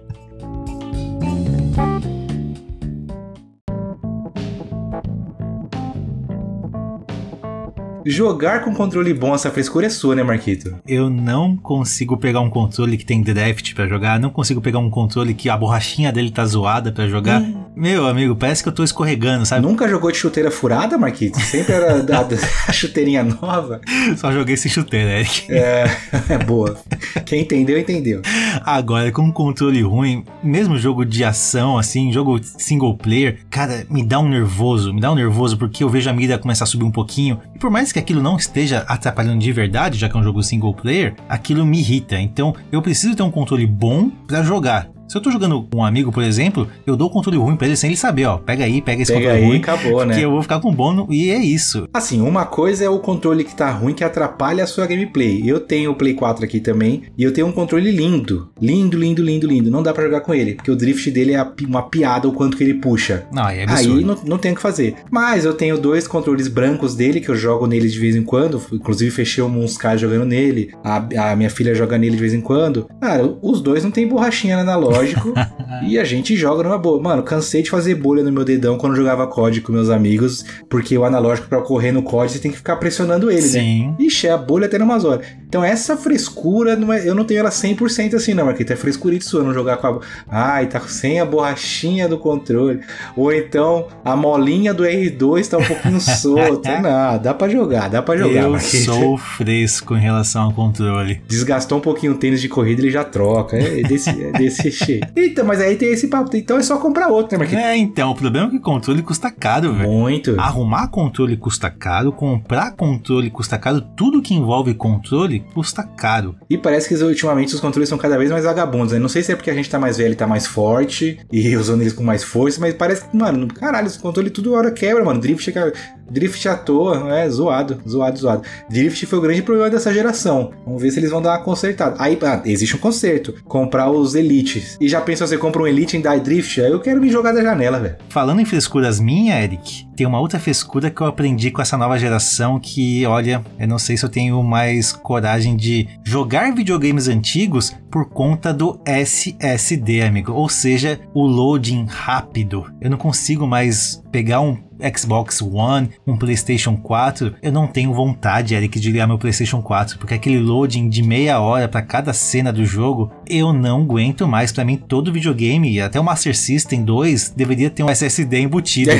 Jogar com controle bom, essa frescura é sua, né, Marquito? Eu não consigo pegar um controle que tem draft pra jogar, não consigo pegar um controle que a borrachinha dele tá zoada pra jogar. Meu amigo, parece que eu tô escorregando, sabe? Nunca jogou de chuteira furada, Marquito? Sempre era da, da chuteirinha nova? Só joguei sem chuteira, Eric. É, é boa. Quem entendeu, entendeu. Agora, com um controle ruim, mesmo jogo de ação, assim, jogo single player, cara, me dá um nervoso, me dá um nervoso porque eu vejo a mira começar a subir um pouquinho. E por mais que aquilo não esteja atrapalhando de verdade, já que é um jogo single player, aquilo me irrita. Então, eu preciso ter um controle bom pra jogar. Se eu tô jogando com um amigo, por exemplo, eu dou o controle ruim pra ele sem ele saber, ó. Pega aí, pega esse Pega controle aí ruim. acabou, né? Que eu vou ficar com bom e é isso. Assim, uma coisa é o controle que tá ruim, que atrapalha a sua gameplay. Eu tenho o Play 4 aqui também, e eu tenho um controle lindo. Lindo, lindo, lindo, lindo. Não dá pra jogar com ele, porque o drift dele é uma piada o quanto que ele puxa. Não, é absurdo. Aí não, não tem o que fazer. Mas eu tenho dois controles brancos dele, que eu jogo neles de vez em quando. Inclusive, fechei um Sky jogando nele. A, a minha filha joga nele de vez em quando. Cara, os dois não tem borrachinha no analógico. e a gente joga numa boa. Mano, cansei de fazer bolha no meu dedão quando jogava COD com meus amigos. Porque o analógico pra correr no COD você tem que ficar pressionando ele, né? Sim. Ixi, é a bolha até numas horas. Então essa frescura, não é- eu não tenho ela 100% assim não, Marquito. É frescurite sua, não jogar com a... Ai, tá sem a borrachinha do controle. Ou então a molinha do R2 tá um pouquinho solta. Não, dá pra jogar, dá pra jogar, eu Marquito. sou fresco em relação ao controle. Desgastou um pouquinho o tênis de corrida, ele já troca. É desse, é desse Então, mas aí tem esse papo. Então é só comprar outro, né, Marquito? É, então, o problema é que controle custa caro, velho. Muito. Arrumar controle custa caro, comprar controle custa caro, tudo que envolve controle custa caro. E parece que ultimamente os controles são cada vez mais vagabundos, né? Não sei se é porque a gente tá mais velho e tá mais forte e usando eles com mais força, mas parece que, mano, caralho, esse controle tudo hora quebra, mano. Drift, chega- drift à toa, é zoado, zoado, zoado. Drift foi o grande problema dessa geração. Vamos ver se eles vão dar uma consertada. Aí, ah, existe um conserto: comprar os Elites. E já pensou você compra um Elite em Die Drift, eu quero me jogar da janela, velho. Falando em frescuras minha, Eric, tem uma outra frescura que eu aprendi com essa nova geração que, olha, eu não sei se eu tenho mais coragem de jogar videogames antigos por conta do SSD, amigo. Ou seja, o loading rápido. Eu não consigo mais pegar um Xbox One, um PlayStation 4, eu não tenho vontade, Eric, de ligar meu PlayStation 4, porque aquele loading de meia hora para cada cena do jogo, eu não aguento mais. Para mim, todo videogame, até o Master System 2, deveria ter um SSD embutido.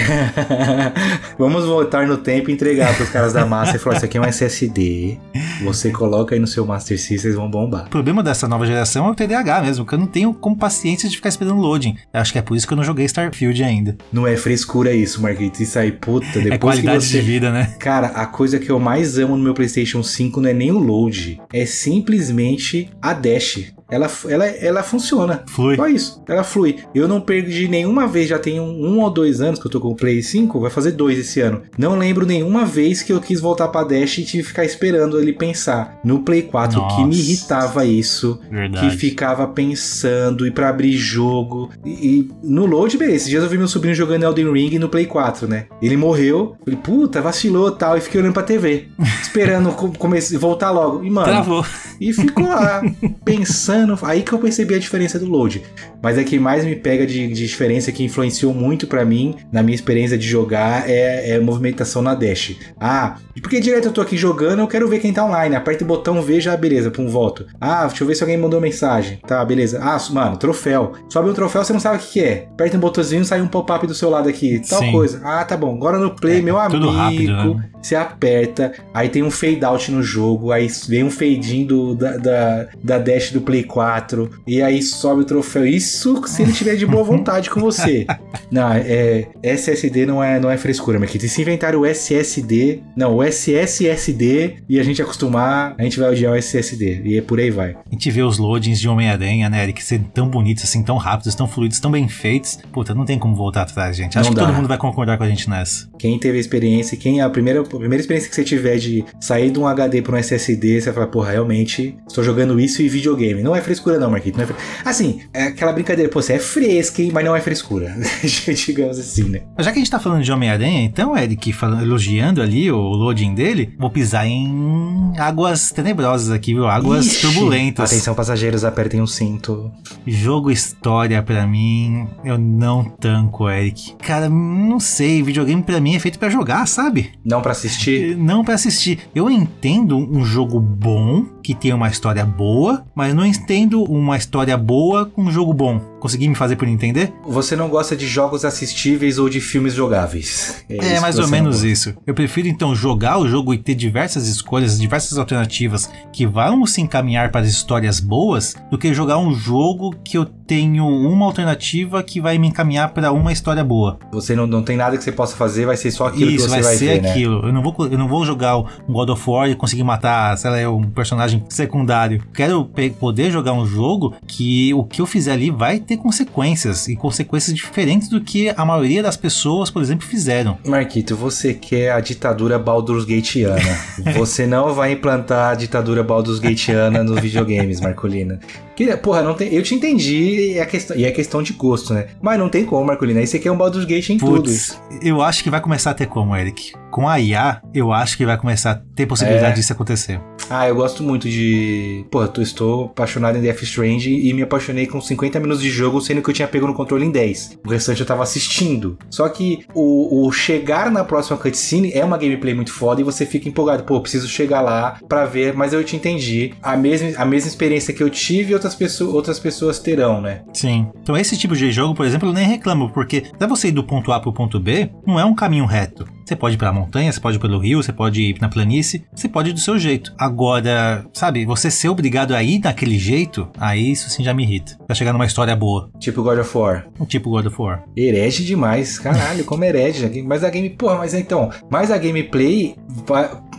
Vamos voltar no tempo e entregar pros caras da Master e falar: Isso aqui é um SSD, você coloca aí no seu Master System, eles vão bombar. O problema dessa nova geração é o TDAH mesmo, que eu não tenho como paciência de ficar esperando loading. Eu acho que é por isso que eu não joguei Starfield ainda. Não é frescura isso, Marquito isso aí, puta, depois é qualidade você... de vida, né? Cara, a coisa que eu mais amo no meu PlayStation 5 não é nem o load, é simplesmente a dash. Ela, ela, ela funciona. Flui. Só isso. Ela flui. Eu não perdi nenhuma vez, já tem um, um, ou dois anos que eu tô com o Play 5, vai fazer dois esse ano. Não lembro nenhuma vez que eu quis voltar pra Dash e tive que ficar esperando ele pensar. No Play 4, Nossa. que me irritava isso. Verdade. Que ficava pensando e para abrir jogo. E, e, no load, beleza. Esses dias eu vi meu sobrinho jogando Elden Ring no Play 4, né? Ele morreu. Falei, puta, vacilou tal. E fiquei olhando pra TV. esperando comece, voltar logo. E, mano. Travou. E ficou lá, pensando Aí que eu percebi a diferença do load. Mas é que mais me pega de, de diferença que influenciou muito para mim, na minha experiência de jogar, é, é movimentação na dash. Ah, porque direto eu tô aqui jogando, eu quero ver quem tá online. Aperta o botão, veja, beleza, pum, voto. Ah, deixa eu ver se alguém mandou mensagem. Tá, beleza. Ah, mano, troféu. Sobe um troféu, você não sabe o que, que é. Aperta um botãozinho, sai um pop-up do seu lado aqui. Tal Sim. coisa. Ah, tá bom. Agora no play, é, meu amigo. Rápido, né? Você aperta, aí tem um fade out no jogo, aí vem um fade in do, da, da, da dash do Play 4, e aí sobe o troféu. Isso se ele tiver de boa vontade com você. Não, é, SSD não é, não é frescura, mas que se inventar o SSD, não, o SSSD e a gente acostumar, a gente vai odiar o SSD. E é por aí vai. A gente vê os loadings de Homem-Aranha, né, Eric, ser tão bonitos, assim, tão rápidos, tão fluidos, tão bem feitos. Puta, não tem como voltar atrás, gente. Acho não que dá. todo mundo vai concordar com a gente nessa. Quem teve a experiência, quem a primeira, primeira experiência que você tiver de sair de um HD para um SSD, você vai falar, porra, realmente estou jogando isso e videogame. Não é frescura, não, Marquito. Não é fre... Assim, é aquela brincadeira, pô, você é fresca, hein, mas não é frescura. Digamos assim, né? Já que a gente tá falando de Homem-Aranha, então, Eric, falando, elogiando ali o loading dele, vou pisar em águas tenebrosas aqui, viu? Águas Ixi, turbulentas. Atenção, passageiros, apertem o cinto. Jogo história para mim, eu não tanco, Eric. Cara, não sei, videogame para mim é feito para jogar, sabe? Não para assistir? Não para assistir. Eu entendo um jogo bom, que tem uma história boa, mas não entendo uma história boa com um jogo bom. Consegui me fazer por entender? Você não gosta de jogos assistíveis ou de filmes jogáveis. É, é mais ou menos isso. Eu prefiro então jogar o jogo e ter diversas escolhas, diversas alternativas que vão se encaminhar para histórias boas, do que jogar um jogo que eu tenho uma alternativa que vai me encaminhar para uma história boa. Você não, não tem nada que você possa fazer, vai ser só aquilo Isso, que você vai, vai ser né? aquilo. Né? Eu não vou eu não vou jogar um God of War e conseguir matar, sei lá, um personagem secundário. Quero poder jogar um jogo que o que eu fizer ali vai ter consequências e consequências diferentes do que a maioria das pessoas, por exemplo, fizeram. Marquito, você quer a ditadura Baldur's Gateana. você não vai implantar a ditadura Baldur's Gateana nos videogames, Marcolina. Que, porra, não tem, eu te entendi e é, questão, e é questão de gosto, né? Mas não tem como, Marcolina. Aí você quer um Baldur's Gate em Puts, tudo. Eu acho que vai começar a ter como, Eric. Com a IA, eu acho que vai começar a ter possibilidade é. disso acontecer. Ah, eu gosto muito de. Pô, eu estou apaixonado em Death Strange e me apaixonei com 50 minutos de jogo, sendo que eu tinha pego no controle em 10. O restante eu tava assistindo. Só que o, o chegar na próxima cutscene é uma gameplay muito foda e você fica empolgado. Pô, preciso chegar lá pra ver, mas eu te entendi. A mesma, a mesma experiência que eu tive, outras pessoas, outras pessoas terão, né? Sim. Então esse tipo de jogo, por exemplo, eu nem reclamo, porque pra você ir do ponto A pro ponto B, não é um caminho reto. Você pode ir pela montanha, você pode ir pelo rio, você pode ir na planície, você pode ir do seu jeito. Agora, sabe, você ser obrigado a ir daquele jeito, aí isso sim já me irrita. Pra chegar numa história boa. Tipo God of War. Tipo God of War. Herege demais, caralho, como herege. Mas a game, porra, mas então, mas a gameplay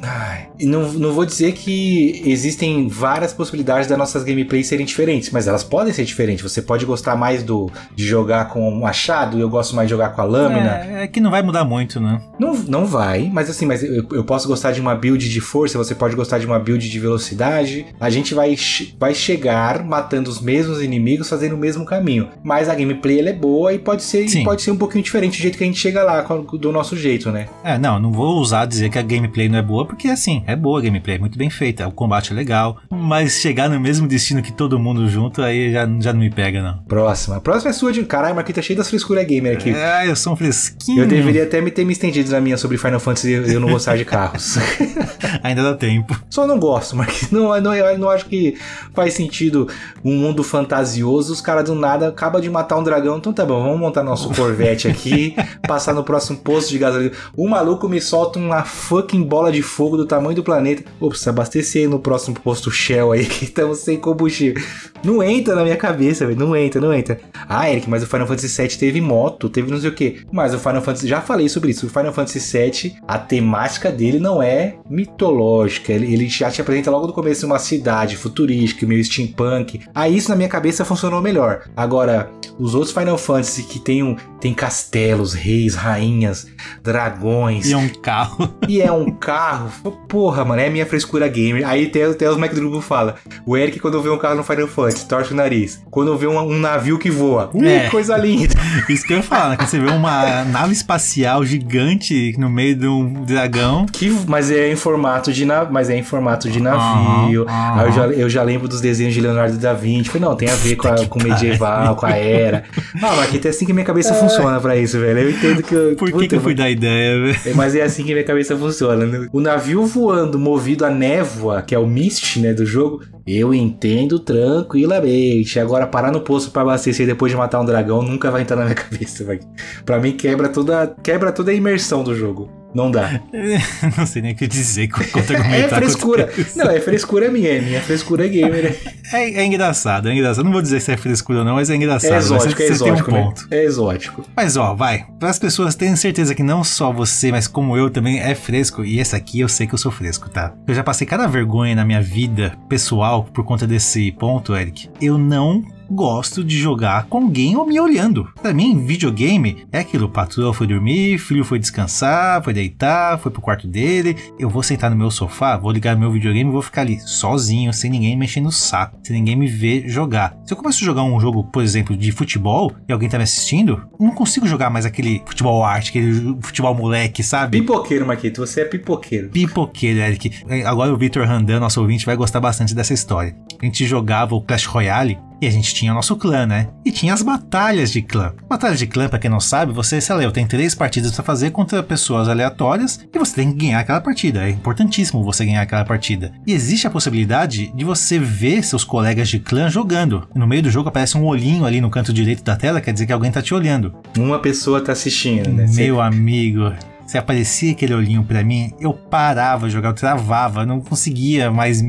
Ai, não, não vou dizer que existem várias possibilidades das nossas gameplays serem diferentes, mas elas podem ser diferentes. Você pode gostar mais do de jogar com o machado, eu gosto mais de jogar com a lâmina. É, é que não vai mudar muito, né? Não, não vai, mas assim, mas eu, eu posso gostar de uma build de força, você pode gostar de uma build de velocidade. A gente vai, vai chegar matando os mesmos inimigos, fazendo o mesmo caminho. Mas a gameplay ela é boa e pode ser, Sim. pode ser um pouquinho diferente do jeito que a gente chega lá, do nosso jeito, né? É, não, não vou usar dizer que a gameplay não é boa, porque assim, é boa a gameplay, é muito bem feita, o combate é legal, mas chegar no mesmo destino que todo mundo junto, aí já, já não me pega, não. Próxima. A próxima é sua de. Caralho, Marquinhos tá cheio das frescuras gamer aqui. Ah, eu sou um fresquinho. Eu deveria até me ter me estendido na minha sobre Final Fantasy e eu não gostar de carros. Ainda dá tempo. Só não gosto, mas não, não, eu não acho que faz sentido um mundo fantasioso, os caras do nada acabam de matar um dragão, então tá bom, vamos montar nosso Corvette aqui, passar no próximo posto de gasolina. O maluco me solta uma fucking bola de fogo do tamanho do planeta. Ops, abastecer aí no próximo posto Shell aí, que estamos sem combustível. Não entra na minha cabeça, velho, não entra, não entra. Ah, Eric, mas o Final Fantasy VII teve moto, teve não sei o que. Mas o Final Fantasy, já falei sobre isso, o Final Fantasy VII, a temática dele não é mitológica, ele, ele já te apresenta logo no começo uma cidade futurística, meio steampunk. Aí isso na minha cabeça funcionou melhor. Agora, os outros Final Fantasy que tem, um, tem castelos, reis, rainhas, dragões, E é um carro. e é um carro. Porra, mano, é a minha frescura gamer. Aí até, até os Mac do grupo fala. O Eric, quando vê um carro no Final Fantasy, torce o nariz. Quando vê um, um navio que voa. Uh, É. coisa linda. Isso que eu ia falar, né? Quando você vê uma nave espacial gigante no meio de um dragão. Que, mas é em formato de na, mas é em formato de navio. Eu já, eu já lembro dos desenhos de Leonardo da Vinci. Falei, não, tem a ver com, a, com o medieval, com a era. Ah, mas aqui é assim que minha cabeça funciona pra isso, velho. Eu entendo que eu. Por que, que eu fui dar ideia, velho? É, Mas é assim que minha cabeça funciona. né? O navio voando, movido a névoa, que é o Mist, né, do jogo, eu entendo tranquilamente. Agora, parar no posto pra abastecer depois de matar um dragão nunca vai entrar na minha cabeça, velho. Pra mim, quebra toda, quebra toda a imersão do jogo. Não dá. Não sei nem o que dizer contra É frescura. Não, é frescura minha. é Minha frescura gamer. né? É, é engraçado, é engraçado. Não vou dizer se é frescura ou não, mas é engraçado. É Mas exótico, é você tem um exótico, né? É exótico. Mas ó, vai. Para as pessoas terem certeza que não só você, mas como eu também é fresco, e esse aqui eu sei que eu sou fresco, tá? Eu já passei cada vergonha na minha vida pessoal por conta desse ponto, Eric. Eu não gosto de jogar com alguém ou me olhando. Pra mim, videogame é aquilo: patroa foi dormir, filho foi descansar, foi deitar, foi pro quarto dele. Eu vou sentar no meu sofá, vou ligar meu videogame e vou ficar ali sozinho, sem ninguém mexendo no saco, sem ninguém me ver jogar. Se eu começo a jogar um jogo, por exemplo, de futebol e alguém tá me assistindo, eu não consigo jogar mais aquele futebol arte, aquele futebol moleque, sabe? Pipoqueiro, Maquito. Você é pipoqueiro. Pipoqueiro, Eric. Agora o Victor Randan, nosso ouvinte, vai gostar bastante dessa história. A gente jogava o Clash Royale e a gente tinha o nosso clã, né? E tinha as batalhas de clã. Batalha de clã, pra quem não sabe, você, sei lá, tenho três partidas pra fazer contra pessoas aleatórias e você tem que ganhar aquela partida. É importantíssimo você ganhar aquela partida. E existe a possibilidade de você ver seus colegas de clã jogando. No meio do jogo aparece um olhinho ali no canto direito da tela, quer dizer que alguém tá te olhando. Uma pessoa tá assistindo, né? Meu amigo, se aparecia aquele olhinho pra mim, eu parava de jogar, eu travava, não conseguia mais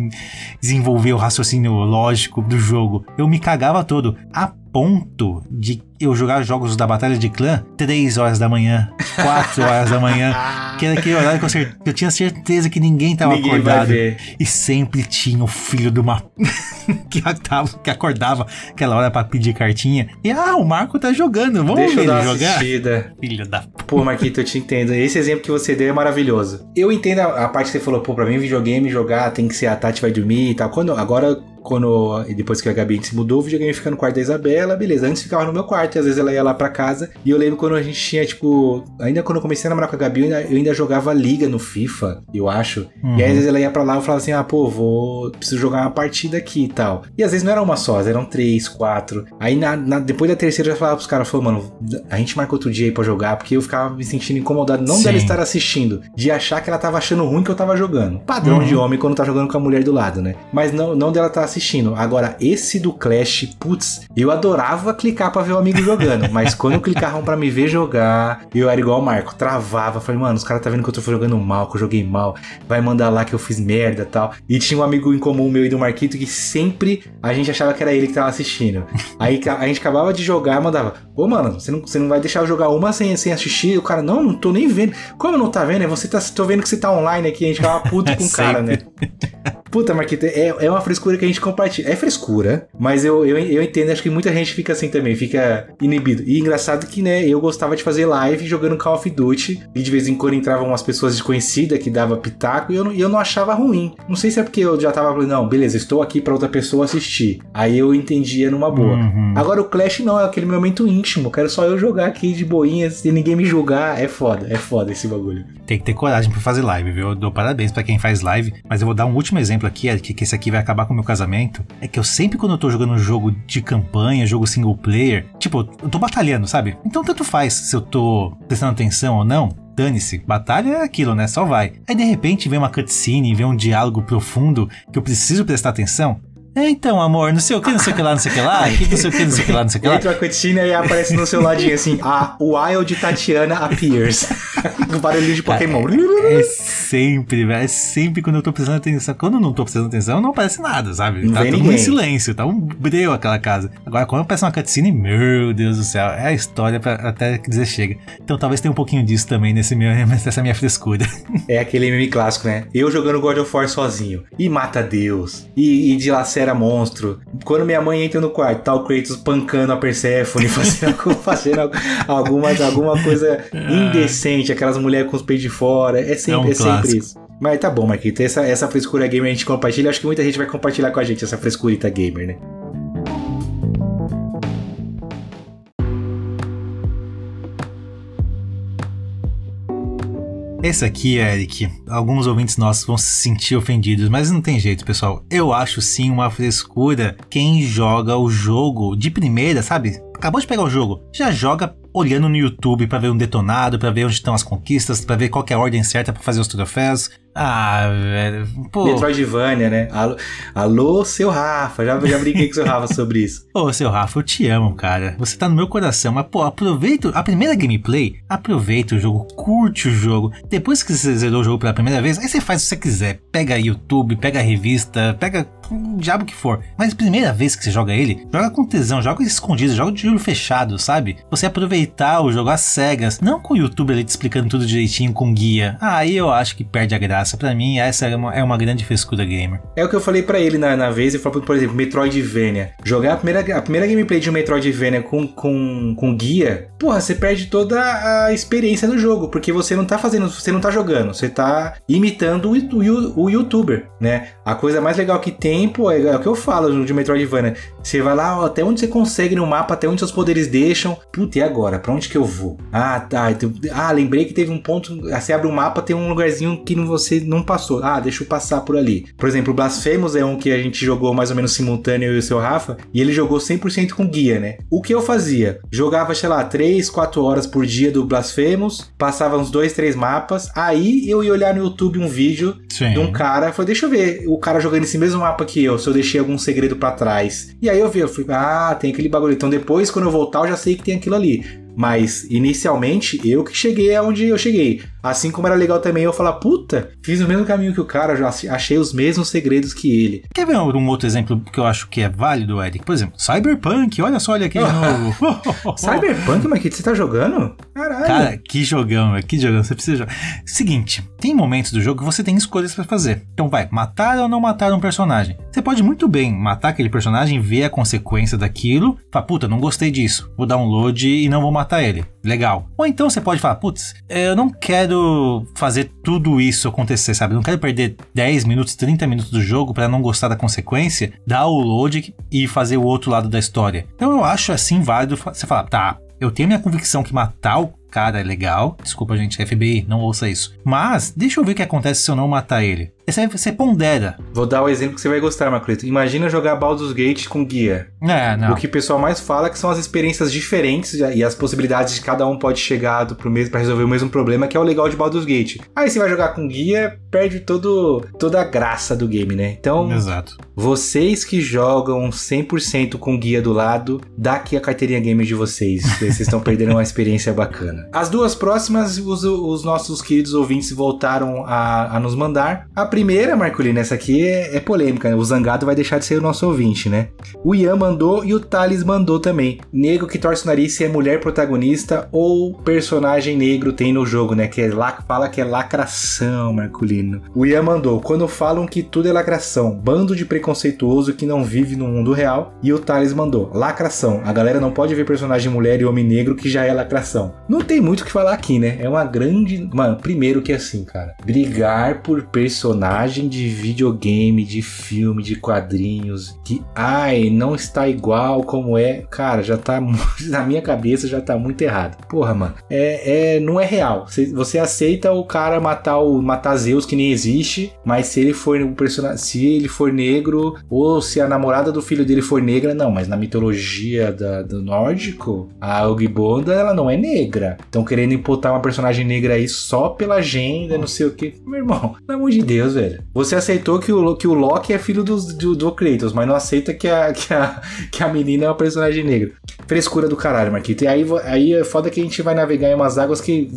desenvolver o raciocínio lógico do jogo. Eu me cagava todo, a ponto de eu jogar jogos da Batalha de Clã 3 horas da manhã, 4 horas da manhã, que era aquele horário que eu, cer- eu tinha certeza que ninguém tava Ninguém acordado. E sempre tinha o filho de uma. que, tava, que acordava aquela hora pra pedir cartinha. E ah, o Marco tá jogando, vamos Deixa ver ele jogar? assistida. Filho da Pô, Marquito, eu te entendo. Esse exemplo que você deu é maravilhoso. Eu entendo a, a parte que você falou, pô, pra mim videogame jogar tem que ser a Tati vai dormir e tal. Quando, agora, quando depois que a Gabi se mudou, o videogame fica no quarto da Isabela, beleza. Antes ficava no meu quarto, e às vezes ela ia lá pra casa. E eu lembro quando a gente tinha, tipo, ainda quando eu comecei a namorar com a Gabi, eu ainda, eu ainda jogava liga no FIFA, eu acho. Uhum. E aí, às vezes ela ia pra lá e falava assim: ah, pô, vou. Preciso jogar uma partida aqui e tal. E às vezes não era uma só, eram três, quatro. Aí na, na- depois da terceira eu já falava pros caras, falou, mano, a gente marca outro dia aí pra jogar, porque eu ficava me sentindo incomodado, não Sim. dela estar assistindo, de achar que ela tava achando ruim que eu tava jogando. Padrão Uhum. de homem quando tá jogando com a mulher do lado, né? Mas não, não dela estar assistindo. Agora, esse do Clash, putz, eu adorava clicar pra ver o amigo jogando, mas quando clicavam para me ver jogar, eu era igual o Marco, travava, falei, mano, os caras tá vendo que eu tô jogando mal, que eu joguei mal, vai mandar lá que eu fiz merda tal. E tinha um amigo em comum meu e do Marquito que sempre a gente achava que era ele que tava assistindo. Aí a gente acabava de jogar e mandava, ô mano, você não, você não vai deixar eu jogar uma sem, sem assistir? O cara, não, não tô nem vendo. Como não tá vendo? É você tá, tô vendo que você tá online aqui, a gente ficava puto com o cara, né? Puta, Marquito, é, é uma frescura que a gente compartilha. É frescura, mas eu, eu, eu entendo, acho que muita gente fica assim também, fica inibido. E engraçado que, né, eu gostava de fazer live jogando Call of Duty, e de vez em quando entravam umas pessoas desconhecidas que dava pitaco, e eu, não, eu não achava ruim. Não sei se é porque eu já tava falando, não, beleza, estou aqui para outra pessoa assistir. Aí eu entendia numa boa. Uhum. Agora o Clash não, é aquele momento íntimo, quero só eu jogar aqui de boinhas e ninguém me julgar. É foda, é foda esse bagulho. Tem que ter coragem para fazer live, viu? Eu dou parabéns para quem faz live, mas eu vou dar um último exemplo aqui, é que, que esse aqui vai acabar com o meu casamento. É que eu sempre, quando eu tô jogando um jogo de campanha, jogo single player, tipo, eu tô batalhando, sabe? Então tanto faz se eu tô prestando atenção ou não. Dane-se, batalha é aquilo, né? Só vai. Aí de repente vem uma cutscene, vem um diálogo profundo que eu preciso prestar atenção. É, então, amor, não sei o que, não sei o que lá, não sei o que lá, aqui não sei o que, não sei o que lá, não sei o que lá. Entra a cutscene e aparece no seu ladinho assim, a Wild Tatiana appears. o barulhinho de Pokémon. É, é sempre, velho, é sempre quando eu tô prestando atenção. Quando eu não tô prestando atenção, não aparece nada, sabe? Não tá tudo ninguém. em silêncio, tá um breu aquela casa. Agora, quando aparece uma cutscene, meu Deus do céu, é a história pra até dizer chega. Então talvez tenha um pouquinho disso também nesse meu, nessa minha frescura. É aquele meme clássico, né? Eu jogando God of War sozinho, e mata Deus, e, e dilacera era monstro. Quando minha mãe entra no quarto, tá o Kratos pancando a Persephone, fazendo, fazendo alguma, alguma coisa é. indecente, aquelas mulheres com os peitos de fora. É sempre, é, um é sempre isso. Mas tá bom, Marquito. Essa, essa frescura gamer a gente compartilha. Acho que muita gente vai compartilhar com a gente essa frescurita gamer, né? Esse aqui, Eric, alguns ouvintes nossos vão se sentir ofendidos, mas não tem jeito, pessoal. Eu acho sim uma frescura quem joga o jogo de primeira, sabe? Acabou de pegar o jogo, já joga olhando no YouTube para ver um detonado, para ver onde estão as conquistas, para ver qual é a ordem certa para fazer os troféus. Ah, velho. Pô. Metroidvania, né? Alô, alô, seu Rafa. Já, já brinquei com o seu Rafa sobre isso. Ô, seu Rafa, eu te amo, cara. Você tá no meu coração. Mas, pô, aproveita a primeira gameplay. Aproveita o jogo, curte o jogo. Depois que você zerou o jogo pela primeira vez, aí você faz o que você quiser. Pega YouTube, pega a revista, pega o diabo que for. Mas primeira vez que você joga ele, joga com tesão, joga escondido, joga de olho fechado, sabe? Você aproveitar o jogo às cegas, não com o YouTube ali te explicando tudo direitinho com guia. Aí eu acho que perde a graça graça. Para mim, essa é uma, é uma grande frescura gamer. É o que eu falei para ele na, na vez. Eu falei, por exemplo, Metroidvania. Jogar a primeira, a primeira gameplay de um Metroidvania com, com, com guia, porra, você perde toda a experiência do jogo, porque você não tá fazendo, você não tá jogando, você tá imitando o, o, o youtuber, né? A coisa mais legal que tem, pô, é, é o que eu falo de Metroidvania. Você vai lá, ó, até onde você consegue no mapa, até onde seus poderes deixam. Puta, e agora? Pra onde que eu vou? Ah, tá. Ah, lembrei que teve um ponto. Você abre o mapa, tem um lugarzinho que você você não passou. Ah, deixa eu passar por ali. Por exemplo, Blasphemous é um que a gente jogou mais ou menos simultâneo eu e o seu Rafa, e ele jogou 100% com guia, né? O que eu fazia? Jogava, sei lá, 3, 4 horas por dia do Blasphemous, passava uns 2, 3 mapas, aí eu ia olhar no YouTube um vídeo Sim. de um cara, falei, deixa eu ver o cara jogando esse mesmo mapa que eu, se eu deixei algum segredo para trás. E aí eu vi, eu fui, ah, tem aquele bagulho. Então depois, quando eu voltar, eu já sei que tem aquilo ali. Mas inicialmente eu que cheguei aonde eu cheguei. Assim como era legal também eu falar, puta, fiz o mesmo caminho que o cara, já achei os mesmos segredos que ele. Quer ver um outro exemplo que eu acho que é válido, Eric? Por exemplo, Cyberpunk, olha só, olha aqui de novo. Cyberpunk, mas que você tá jogando? Caralho. Cara, que jogão, que jogão, você precisa jogar. Seguinte, tem momentos do jogo que você tem escolhas para fazer. Então vai, matar ou não matar um personagem. Você pode muito bem matar aquele personagem, ver a consequência daquilo, falar, puta, não gostei disso, vou dar um load e não vou matar ele. Legal. Ou então você pode falar, putz, eu não quero fazer tudo isso acontecer, sabe? Não quero perder 10 minutos, 30 minutos do jogo para não gostar da consequência, dar o load e fazer o outro lado da história. Então eu acho assim válido você falar, tá, eu tenho minha convicção que matar o cara é legal. Desculpa, gente, FBI, não ouça isso. Mas, deixa eu ver o que acontece se eu não matar ele. Você, você pondera. Vou dar o exemplo que você vai gostar, Marcolito. Imagina jogar Baldur's Gate com guia. É, não. O que o pessoal mais fala é que são as experiências diferentes e as possibilidades de cada um pode chegar do, pro mesmo, pra resolver o mesmo problema, que é o legal de Baldur's Gate. Aí você vai jogar com guia, perde todo, toda a graça do game, né? Então, Exato. vocês que jogam 100% com guia do lado, dá aqui a carteirinha gamer de vocês. Vocês estão perdendo uma experiência bacana. As duas próximas, os, os nossos queridos ouvintes voltaram a, a nos mandar. A primeira, Marcolino, essa aqui é, é polêmica. né? O Zangado vai deixar de ser o nosso ouvinte, né? O Ian mandou e o Thales mandou também. Nego que torce o nariz se é mulher protagonista ou personagem negro tem no jogo, né? Que é lá, fala que é lacração, Marcolino. O Ian mandou. Quando falam que tudo é lacração, bando de preconceituoso que não vive no mundo real. E o Thales mandou. Lacração. A galera não pode ver personagem mulher e homem negro que já é lacração. Não tem muito o que falar aqui, né? É uma grande. Mano, primeiro que é assim, cara. Brigar por personagem de videogame, de filme, de quadrinhos, que, ai, não está igual como é. Cara, já tá. Na minha cabeça já tá muito errado. Porra, mano. É, é, não é real. Você, você aceita o cara matar o matar Zeus que nem existe, mas se ele for um personagem. Se ele for negro, ou se a namorada do filho dele for negra, não, mas na mitologia da- do nórdico, a Ugbonda, ela não é negra. Estão querendo imputar uma personagem negra aí só pela agenda, não sei o que. Meu irmão, pelo amor de Deus, velho. Você aceitou que o, que o Loki é filho dos- do, do Kratos, mas não aceita que a, que, a, que a menina é uma personagem negra. Frescura do caralho, Marquito. E aí, aí é foda que a gente vai navegar em umas águas que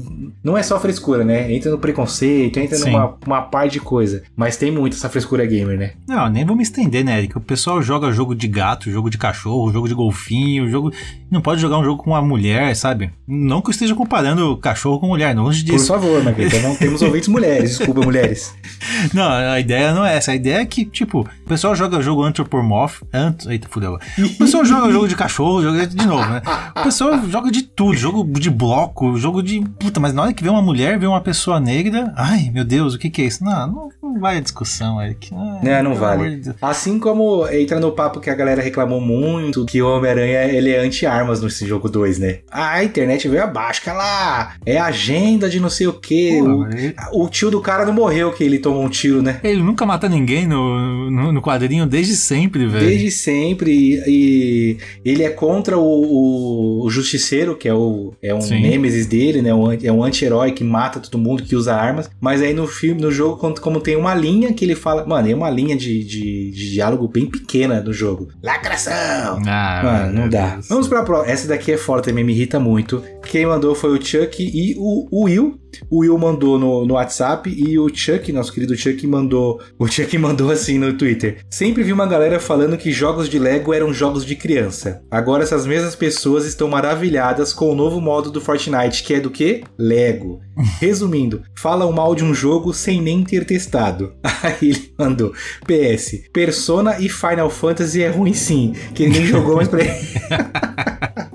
não é só frescura, né? Entra no preconceito, entra Sim. numa uma par de coisa. Mas tem muito essa frescura gamer, né? Não, nem vou me estender, né, Eric? O pessoal joga jogo de gato, jogo de cachorro, jogo de golfinho, jogo. Não pode jogar um jogo com uma mulher, sabe? Não que eu esteja comparando cachorro com mulher, longe Por disso. favor, Marquito. Não temos ouvintes mulheres. Desculpa, mulheres. Não, a ideia não é essa. A ideia é que, tipo, o pessoal joga jogo antropomorph. Ant... Eita, fudeu. O pessoal joga jogo de cachorro, joga de novo, né? O pessoal joga de tudo, jogo de bloco, jogo de. Puta, mas na hora que vê uma mulher, vê uma pessoa negra. Ai, meu Deus, o que que é isso? Não, não, não vai a discussão, Eric. Ai, Não, Né, não vale. de. Assim como entra no papo que a galera reclamou muito, que o Homem-Aranha ele é anti-armas nesse jogo 2, né? A internet veio abaixo, que lá, é agenda de não sei o que. Pô, O, o tio do cara não morreu que ele tomou um tiro, né? ele nunca mata ninguém no, no, no quadrinho desde sempre, velho. Desde sempre, e, e ele é contra o, o- o Justiceiro, que é, o, é um Sim. nêmesis dele, né? Um, é um anti-herói que mata todo mundo, que usa armas. Mas aí no filme, no jogo, como, como tem uma linha que ele fala. Mano, é uma linha de, de, de diálogo bem pequena no jogo. Lacração! Ah, Mano, não dá. Deus. Vamos pra próxima. Essa daqui é forte também, me irrita muito. Quem mandou foi o Chuck e o, o Will. O Will mandou no, no WhatsApp e o Chuck, nosso querido Chuck, mandou. O Chuck mandou assim no Twitter. Sempre vi uma galera falando que jogos de Lego eram jogos de criança. Agora essas mesmas pessoas estão maravilhadas com o novo modo do Fortnite, que é do que? Lego. Resumindo, falam mal de um jogo sem nem ter testado. Aí ele mandou: PS, Persona e Final Fantasy é ruim sim, que ninguém jogou, mas pra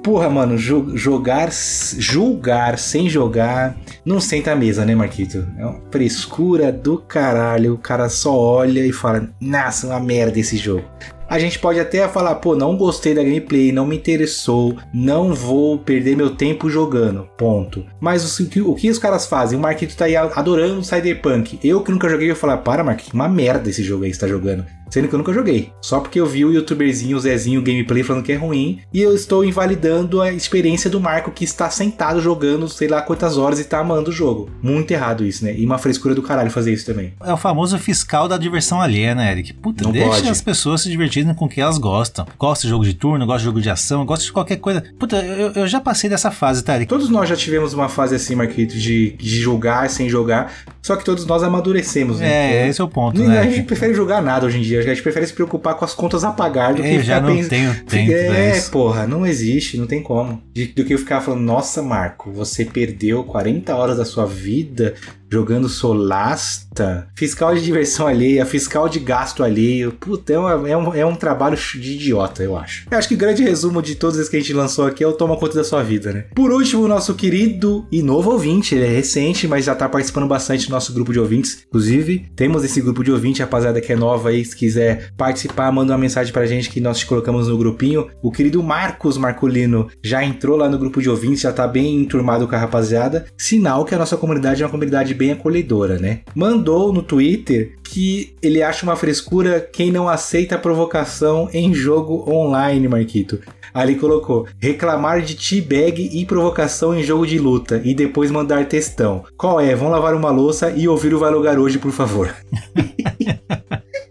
Porra, mano, jo- jogar, julgar sem jogar, não senta à mesa, né, Marquito? É uma frescura do caralho. O cara só olha e fala: Nossa, uma merda esse jogo. A gente pode até falar, pô, não gostei da gameplay, não me interessou, não vou perder meu tempo jogando, ponto. Mas o, que- o que os caras fazem? O Marquito tá aí adorando Cyberpunk. Eu que nunca joguei, eu falar, para, Marquito, uma merda esse jogo aí que você tá jogando. Sendo que eu nunca joguei. Só porque eu vi o youtuberzinho, o Zezinho Gameplay falando que é ruim. E eu estou invalidando a experiência do Marco que está sentado jogando sei lá quantas horas e tá amando o jogo. Muito errado isso, né? E uma frescura do caralho fazer isso também. É o famoso fiscal da diversão alheia, né, Eric? Puta, Não deixa pode. as pessoas se divertirem com o que elas gostam. Gosta de jogo de turno, gosta de jogo de ação, gosta de qualquer coisa. Puta, eu, eu já passei dessa fase, tá? Todos nós já tivemos uma fase assim, Marquito, de, de jogar sem jogar. Só que todos nós amadurecemos, né? É, esse é o ponto, A né? gente prefere jogar nada hoje em dia. A gente prefere se preocupar com as contas a pagar do que Eu já ficar não pensando. tenho tempo É, isso. porra, não existe, não tem como. Do que eu ficar falando, nossa, Marco, você perdeu 40 horas da sua vida jogando Solasta, fiscal de diversão alheia, fiscal de gasto alheio. Puta, é, uma- é um, é um trabalho de idiota, eu acho. Eu acho que o grande resumo de todos esses que a gente lançou aqui é o toma conta da sua vida, né? Por último, o nosso querido e novo ouvinte, ele é recente, mas já tá participando bastante do nosso grupo de ouvintes. Inclusive, temos esse grupo de ouvinte, rapaziada que é nova aí, se quiser participar, manda uma mensagem pra gente que nós te colocamos no grupinho. O querido Marcos Marcolino já entrou lá no grupo de ouvintes, já tá bem enturmado com a rapaziada. Sinal que a nossa comunidade é uma comunidade bem acolhedora, né? Mandou no Twitter que ele acha uma frescura quem não aceita provocação em jogo online, Marquito. Ali colocou: reclamar de teabag e provocação em jogo de luta e depois mandar textão. Qual é? Vão lavar uma louça e ouvir o Vai Lugar hoje, por favor.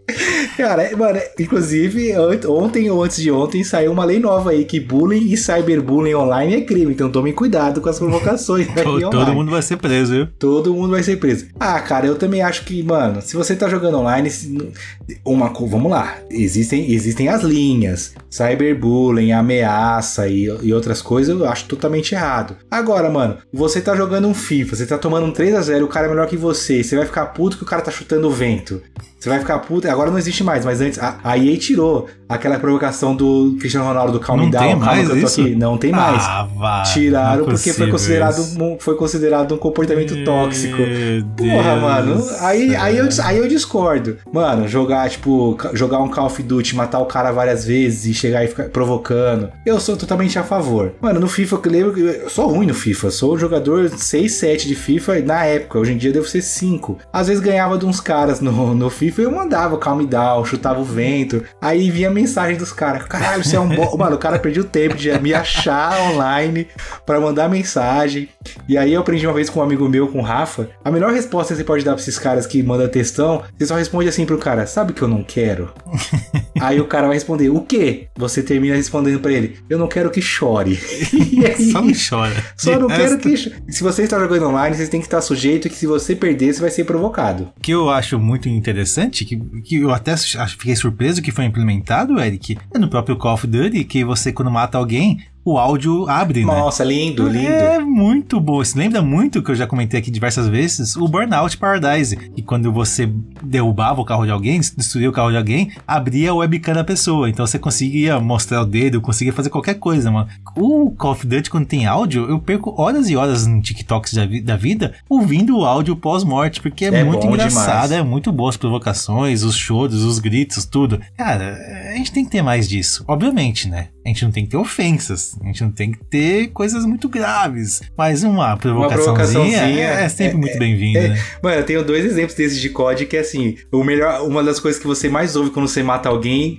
Cara, mano, inclusive, ontem ou antes de ontem saiu uma lei nova aí que bullying e cyberbullying online é crime. Então tomem cuidado com as provocações. Todo mundo vai ser preso, viu? Todo mundo vai ser preso. Ah, cara, eu também acho que, mano, se você tá jogando online, uma vamos lá. Existem, existem as linhas. Cyberbullying, ameaça e, e outras coisas, eu acho totalmente errado. Agora, mano, você tá jogando um FIFA, você tá tomando um 3 a 0 o cara é melhor que você, você vai ficar puto que o cara tá chutando o vento. Você vai ficar puto. Agora não existe mais, mas antes. A, a EA tirou aquela provocação do Cristiano Ronaldo do Calm não Down. Tem mais isso? Aqui. Não tem mais. Ah, Tiraram porque foi considerado, um, foi considerado um comportamento Meu tóxico. Deus Porra, mano. Aí, aí, eu, aí eu discordo. Mano, jogar, tipo, jogar um Call of Duty, matar o cara várias vezes e chegar e ficar provocando. Eu sou totalmente a favor. Mano, no FIFA, eu lembro que eu sou ruim no FIFA. Sou um jogador 6, 7 de FIFA na época. Hoje em dia devo ser 5. Às vezes ganhava de uns caras no, no FIFA FIFA eu mandava calm down, chutava o vento. Aí vinha a mensagem dos caras: caralho, você é um bom. Mano, o cara perdeu tempo de me achar online para mandar mensagem. E aí eu aprendi uma vez com um amigo meu, com o Rafa. A melhor resposta que você pode dar pra esses caras que mandam textão, você só responde assim pro cara: sabe que eu não quero? aí o cara vai responder: o quê? Você termina respondendo para ele: eu não quero que chore. aí, só não chora. Só não quero que. Se você está jogando online, você tem que estar sujeito que se você perder, você vai ser provocado. O que eu acho muito interessante interessante, que, que eu até fiquei surpreso que foi implementado, Eric, é no próprio Call of Duty, que você, quando mata alguém, o áudio abre, Nossa, né? Nossa, lindo, lindo. É muito bom. Isso lembra muito que eu já comentei aqui diversas vezes, o Burnout Paradise. E quando você derrubava o carro de alguém, destruía o carro de alguém, abria a webcam da pessoa. Então você conseguia mostrar o dedo, conseguia fazer qualquer coisa, mano. O Call of Duty, quando tem áudio, eu perco horas e horas em TikToks da, vida ouvindo o áudio pós-morte, porque é, é muito engraçado, demais. é muito boas as provocações, os choros, os gritos, tudo. Cara, a gente tem que ter mais disso. Obviamente, né? A gente não tem que ter ofensas. A gente não tem que ter coisas muito graves. Mas uma provocaçãozinha, uma é, é, sempre é, muito bem-vinda. É, né? Mano, eu tenho dois exemplos desses de COD que é assim: o melhor, uma das coisas que você mais ouve quando você mata alguém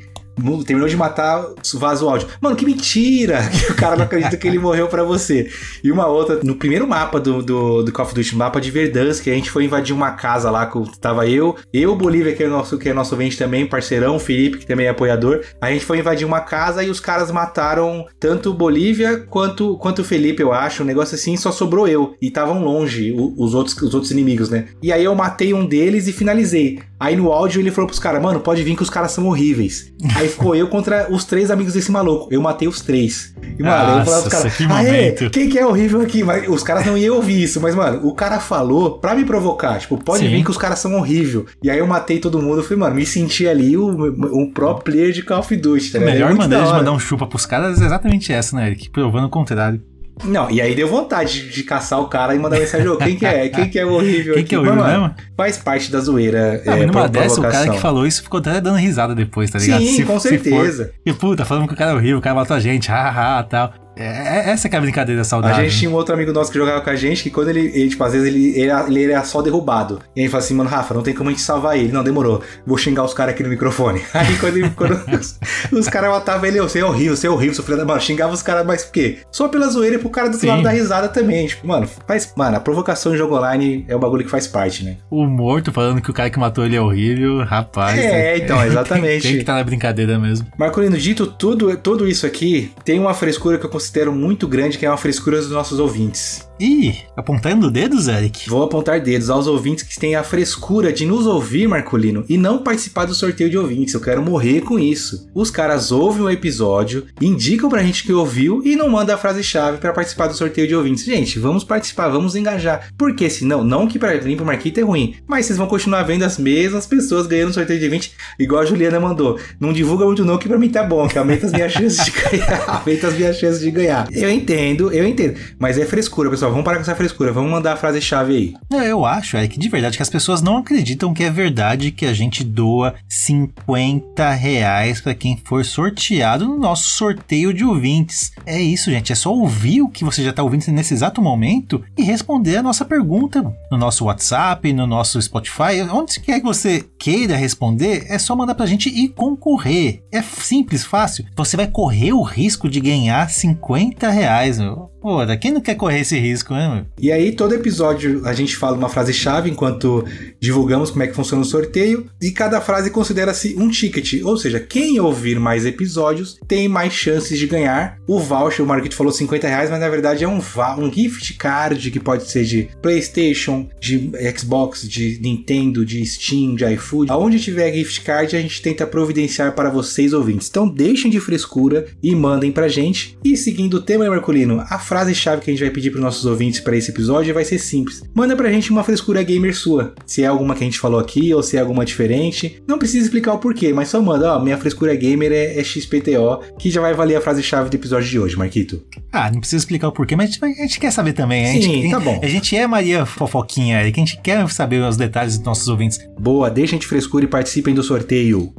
terminou de matar, vaza o áudio. Mano, que mentira! Que o cara não acredita que ele morreu para você. E uma outra, no primeiro mapa do, do, do Call of Duty, mapa de Verdansk, que a gente foi invadir uma casa lá, que tava eu, eu, Bolívia, que é nosso, que é nosso vente também, parceirão, Felipe, que também é apoiador. A gente foi invadir uma casa e os caras mataram tanto Bolívia quanto, quanto o Felipe, eu acho. Um negócio assim, só sobrou eu. E estavam longe os outros, os outros inimigos, né? E aí eu matei um deles e finalizei. Aí no áudio ele falou pros caras, mano, pode vir que os caras são horríveis. Aí ficou eu contra os três amigos desse maluco. Eu matei os três. E, mano, Nossa, eu falava pros caras, ah, quem que é horrível aqui? Mas os caras não iam ouvir isso. Mas, mano, o cara falou pra me provocar. Tipo, pode Sim. vir que os caras são horrível. E aí eu matei todo mundo. Eu falei, mano, me senti ali um, um pro player de Call of Duty. Tá a melhor é maneira de mandar um chupa pros caras é exatamente essa, né, Eric? Provando o contrário. Não, e aí deu vontade de, de caçar o cara e mandar mensagem, quem que é? Quem que é horrível quem aqui? que é horrível mesmo? Faz parte da zoeira. Não, é, numa dessa, o cara que falou isso ficou até dando risada depois, tá ligado? Sim, se, com certeza. e puta, falando que o cara é horrível, o cara matou a gente, haha, tal. É, é, essa que é a brincadeira saudável. A gente tinha um outro amigo nosso que jogava com a gente, que quando ele, ele tipo, às vezes ele, ele, era, ele era só derrubado. E aí fala assim, mano, Rafa, não tem como a gente salvar ele. Não, demorou. Vou xingar os caras aqui no microfone. Aí quando, ele, quando os, os caras matavam ele, você é horrível, você é horrível, seu filho da... Mano, xingava os caras, mas por quê? Só pela zoeira e pro cara do outro lado dar risada também. Tipo, mano, faz... Mano, a provocação em jogo online é o bagulho que faz parte, né? O morto falando que o cara que matou ele é horrível, rapaz. É, é então, exatamente. tem, tem que estar tá na brincadeira mesmo. Marcolino, dito tudo, tudo isso aqui, tem uma frescura que eu considero muito grande que é uma frescura dos nossos ouvintes. Ih, apontando dedos, Eric? Vou apontar dedos aos ouvintes que têm a frescura de nos ouvir, Marcolino, e não participar do sorteio de ouvintes. Eu quero morrer com isso. Os caras ouvem o episódio, indicam pra gente que ouviu e não mandam a frase-chave para participar do sorteio de ouvintes. Gente, vamos participar, vamos engajar. Porque senão, não que pra mim pro Marquito é ruim, mas vocês vão continuar vendo as mesmas pessoas ganhando sorteio de 20, igual a Juliana mandou. Não divulga muito não, que pra mim tá bom, que aumenta as minhas chances de ganhar. aumenta as minhas chances de ganhar. Eu entendo, eu entendo. Mas é frescura, pessoal vamos parar com essa frescura, vamos mandar a frase-chave aí. É, eu acho, é que de verdade que as pessoas não acreditam que é verdade que a gente doa 50 reais para quem for sorteado no nosso sorteio de ouvintes. É isso, gente, é só ouvir o que você já tá ouvindo nesse exato momento e responder a nossa pergunta no nosso WhatsApp, no nosso Spotify, onde quer que você queira responder, é só mandar pra gente e concorrer. É simples, fácil. Você vai correr o risco de ganhar 50 reais. Pô, quem não quer correr esse risco, né? E aí, todo episódio a gente fala uma frase-chave enquanto divulgamos como é que funciona o sorteio, e cada frase considera-se um ticket, ou seja, quem ouvir mais episódios tem mais chances de ganhar o voucher. O Marquito falou 50 reais, mas na verdade é um, um gift card que pode ser de PlayStation, de Xbox, de Nintendo, de Steam, de iFood. Aonde tiver gift card, a gente tenta providenciar para vocês ouvintes. Então deixem de frescura e mandem pra gente. E seguindo o tema, Marcolino, a frase-chave que a gente vai pedir para nossos ouvintes para esse episódio vai ser simples. Manda pra gente uma frescura gamer sua. Se é alguma que a gente falou aqui ou se é alguma diferente. Não precisa explicar o porquê, mas só manda, ó, minha frescura gamer é, é XPTO, que já vai valer a frase-chave do episódio de hoje, Marquito. Ah, não precisa explicar o porquê, mas a gente quer saber também. A Sim, gente, tá bom. A gente é Maria Fofoquinha aí, que a gente quer saber os detalhes dos nossos ouvintes. Boa, deixem de frescura e participem do sorteio.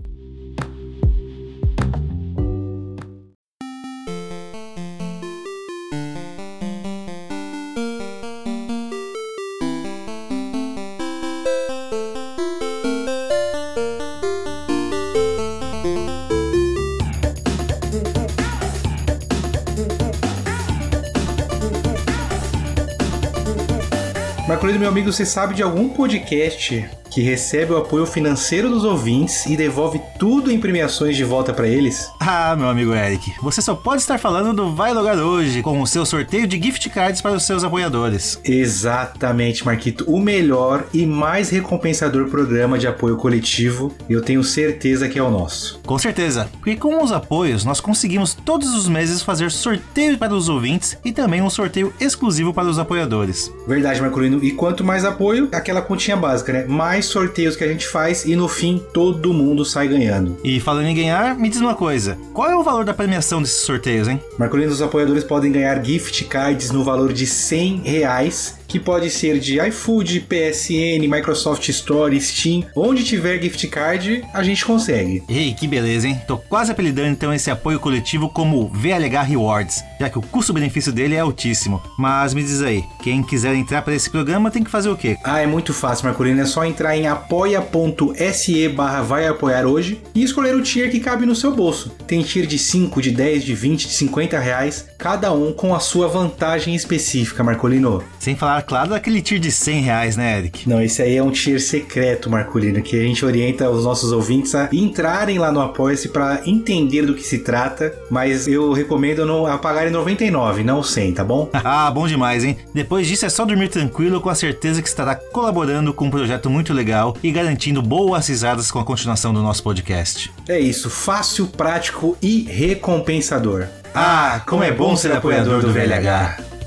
Amigo, você sabe de algum podcast que recebe o apoio financeiro dos ouvintes e devolve tudo em premiações de volta para eles? Ah, meu amigo Eric, você só pode estar falando do Vai Logar hoje com o seu sorteio de gift cards para os seus apoiadores. Exatamente, Marquito. O melhor e mais recompensador programa de apoio coletivo, eu tenho certeza que é o nosso. Com certeza, porque com os apoios nós conseguimos todos os meses fazer sorteio para os ouvintes e também um sorteio exclusivo para os apoiadores. Verdade, Marcolino. E quanto mais apoio, aquela continha básica, né? Mais sorteios que a gente faz e no fim todo mundo sai ganhando. E falando em ganhar, me diz uma coisa: qual é o valor da premiação desses sorteios, hein? Marcolino, os apoiadores podem ganhar gift cards no valor de 100 reais que pode ser de iFood, PSN, Microsoft Store, Steam. Onde tiver gift card, a gente consegue. Ei, que beleza, hein? Tô quase apelidando então esse apoio coletivo como VLH Rewards, já que o custo-benefício dele é altíssimo. Mas me diz aí, quem quiser entrar para esse programa tem que fazer o quê? Ah, é muito fácil, Marcolino. É só entrar em apoia.se barra vai apoiar hoje e escolher o tier que cabe no seu bolso. Tem tier de 5, de 10, de 20, de 50 reais, cada um com a sua vantagem específica, Marcolino. Sem falar, claro, daquele tier de 100 reais, né, Eric? Não, esse aí é um tier secreto, Marcolino, que a gente orienta os nossos ouvintes a entrarem lá no Apoia-se para entender do que se trata, mas eu recomendo não apagarem 99, não 100, tá bom? ah, bom demais, hein? Depois disso é só dormir tranquilo com a certeza que estará colaborando com um projeto muito legal e garantindo boas risadas com a continuação do nosso podcast. É isso, fácil, prático e recompensador. Ah, como é bom ser apoiador do VLH!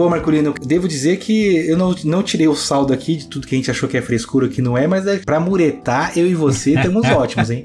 Bom, Marcolino. Devo dizer que eu não, não tirei o saldo aqui de tudo que a gente achou que é frescura, que não é, mas é pra muretar, eu e você temos ótimos, hein?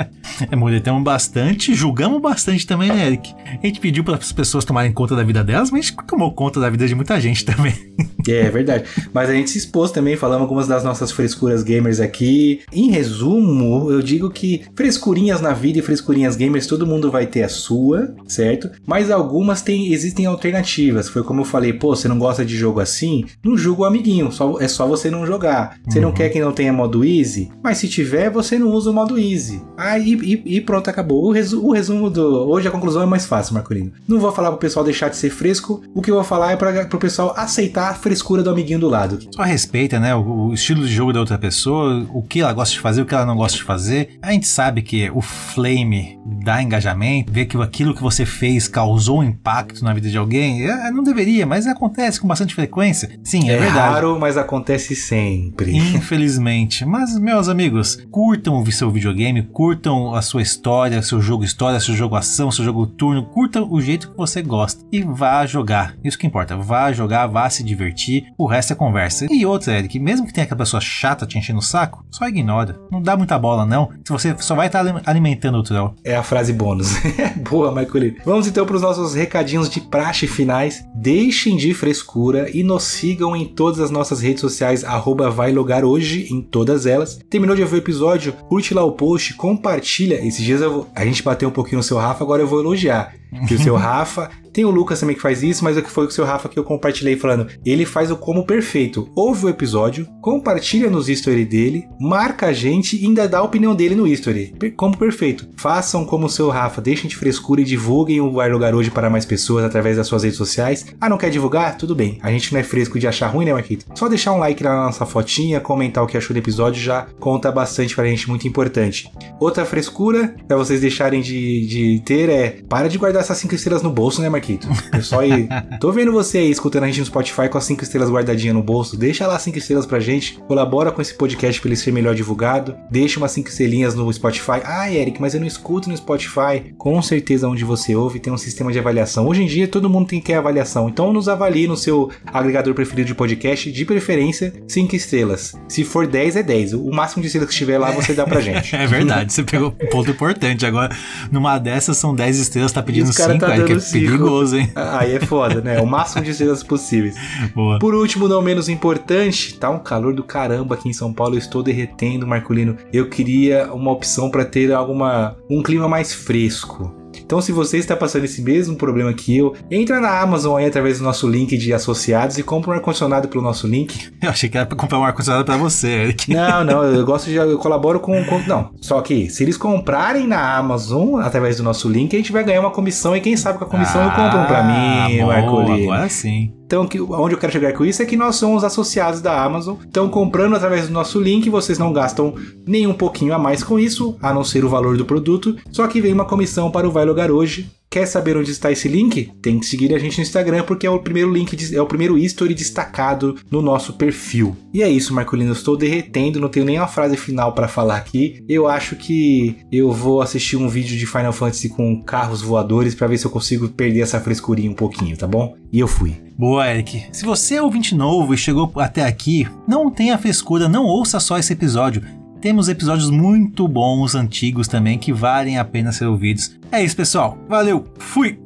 É, muretamos bastante, julgamos bastante também, né, Eric? A gente pediu para as pessoas tomarem conta da vida delas, mas a gente tomou conta da vida de muita gente também. É, verdade. Mas a gente se expôs também, falamos algumas das nossas frescuras gamers aqui. Em resumo, eu digo que frescurinhas na vida e frescurinhas gamers, todo mundo vai ter a sua, certo? Mas algumas tem, existem alternativas. Foi como eu falei, pô, você não gosta de jogo assim? Não julga o amiguinho, só, é só você não jogar. Você uhum. não quer que não tenha modo easy? Mas se tiver, você não usa o modo easy. Aí e, e, pronto, acabou. O, resu o, resumo do. Hoje a conclusão é mais fácil, Marcolino. Não vou falar pro pessoal deixar de ser fresco. O que eu vou falar é para pro pessoal aceitar a frescura frescura do amiguinho do lado. Só respeita, né? O, o, estilo de jogo da outra pessoa, o que ela gosta de fazer, o que ela não gosta de fazer. A gente sabe que o flame dá engajamento, ver que aquilo que você fez causou um impacto na vida de alguém. É, não deveria, mas acontece com bastante frequência. Sim, é, é verdade. raro, mas acontece sempre. Infelizmente. Mas, meus amigos, curtam o seu videogame, curtam a sua história, seu jogo história, seu jogo ação, seu jogo turno, curtam o jeito que você gosta e vá jogar. Isso que importa. Vá jogar, vá se divertir. O resto é conversa. E outra, Eric, mesmo que tenha aquela pessoa chata te enchendo o saco, só ignora. Não dá muita bola, não. Se você só vai estar alimentando o troll. É a frase bônus. Boa, Michael. Vamos então para os nossos recadinhos de praxe finais. Deixem de frescura e nos sigam em todas as nossas redes sociais, arroba vai hoje em todas elas. Terminou de ver o episódio? Curte lá o post, compartilha. Esses dias vou... a gente bateu um pouquinho no seu Rafa, agora eu vou elogiar. Que o seu Rafa tem o Lucas também que faz isso, mas o que foi o seu Rafa que eu compartilhei falando. Ele faz o como perfeito. Ouve o episódio, compartilha nos story dele, marca a gente e ainda dá a opinião dele no story. Como perfeito. Façam como o seu Rafa, deixem de frescura e divulguem o Vai Lugar Hoje para mais pessoas através das suas redes sociais. Ah, não quer divulgar? Tudo bem. A gente não é fresco de achar ruim, né, Marquito? Só deixar um like na nossa fotinha, comentar o que achou do episódio já conta bastante pra gente, muito importante. Outra frescura pra vocês deixarem de, de ter é para de guardar essas 5 estrelas no bolso, né, Marquito? Pessoal aí, tô vendo você aí escutando a gente no Spotify com as 5 estrelas guardadinhas no bolso. Deixa lá 5 estrelas pra gente. Colabora com esse podcast pra ele ser melhor divulgado. Deixa umas 5 estrelinhas no Spotify. Ah, Eric, mas eu não escuto no Spotify. Com certeza, onde você ouve, tem um sistema de avaliação. Hoje em dia, todo mundo tem que ter avaliação. Então, nos avalie no seu agregador preferido de podcast, de preferência, 5 estrelas. Se for 10, é 10. O máximo de estrelas que estiver lá, você dá pra gente. é verdade, você pegou um ponto importante. Agora, numa dessas, são 10 estrelas, tá pedindo 5, tá Eric, é perigoso perigoso, hein? Aí é foda, né? O máximo de estrelas possíveis. Boa. Por último, não menos importante, tá um calor do caramba aqui em São Paulo. Eu estou derretendo, Marcolino. Eu queria uma opção para ter alguma um clima mais fresco. Então, se você está passando esse mesmo problema que eu, entra na Amazon aí através do nosso link de associados e compra um ar-condicionado pelo nosso link. Eu achei que era para comprar um ar-condicionado para você. Não, não, eu gosto de. Eu colaboro com, com. Não, só que se eles comprarem na Amazon através do nosso link, a gente vai ganhar uma comissão e quem sabe com a comissão ah, eu compro um para mim, Marcolino. Agora sim. Então, que, onde eu quero chegar com isso é que nós somos associados da Amazon. Então, comprando através do nosso link, vocês não gastam nem um pouquinho a mais com isso, a não ser o valor do produto. Só que vem uma comissão para o Vai Logar hoje. Quer saber onde está esse link? Tem que seguir a gente no Instagram porque é o primeiro link, é o primeiro history destacado no nosso perfil. E é isso, Marcolino, eu estou derretendo, não tenho nenhuma frase final para falar aqui. Eu acho que eu vou assistir um vídeo de Final Fantasy com carros voadores para ver se eu consigo perder essa frescurinha um pouquinho, tá bom? E eu fui. Boa, Eric. Se você é ouvinte novo e chegou até aqui, não tenha frescura, não ouça só esse episódio temos episódios muito bons, antigos também, que valem a pena ser ouvidos. É isso, pessoal. Valeu, fui!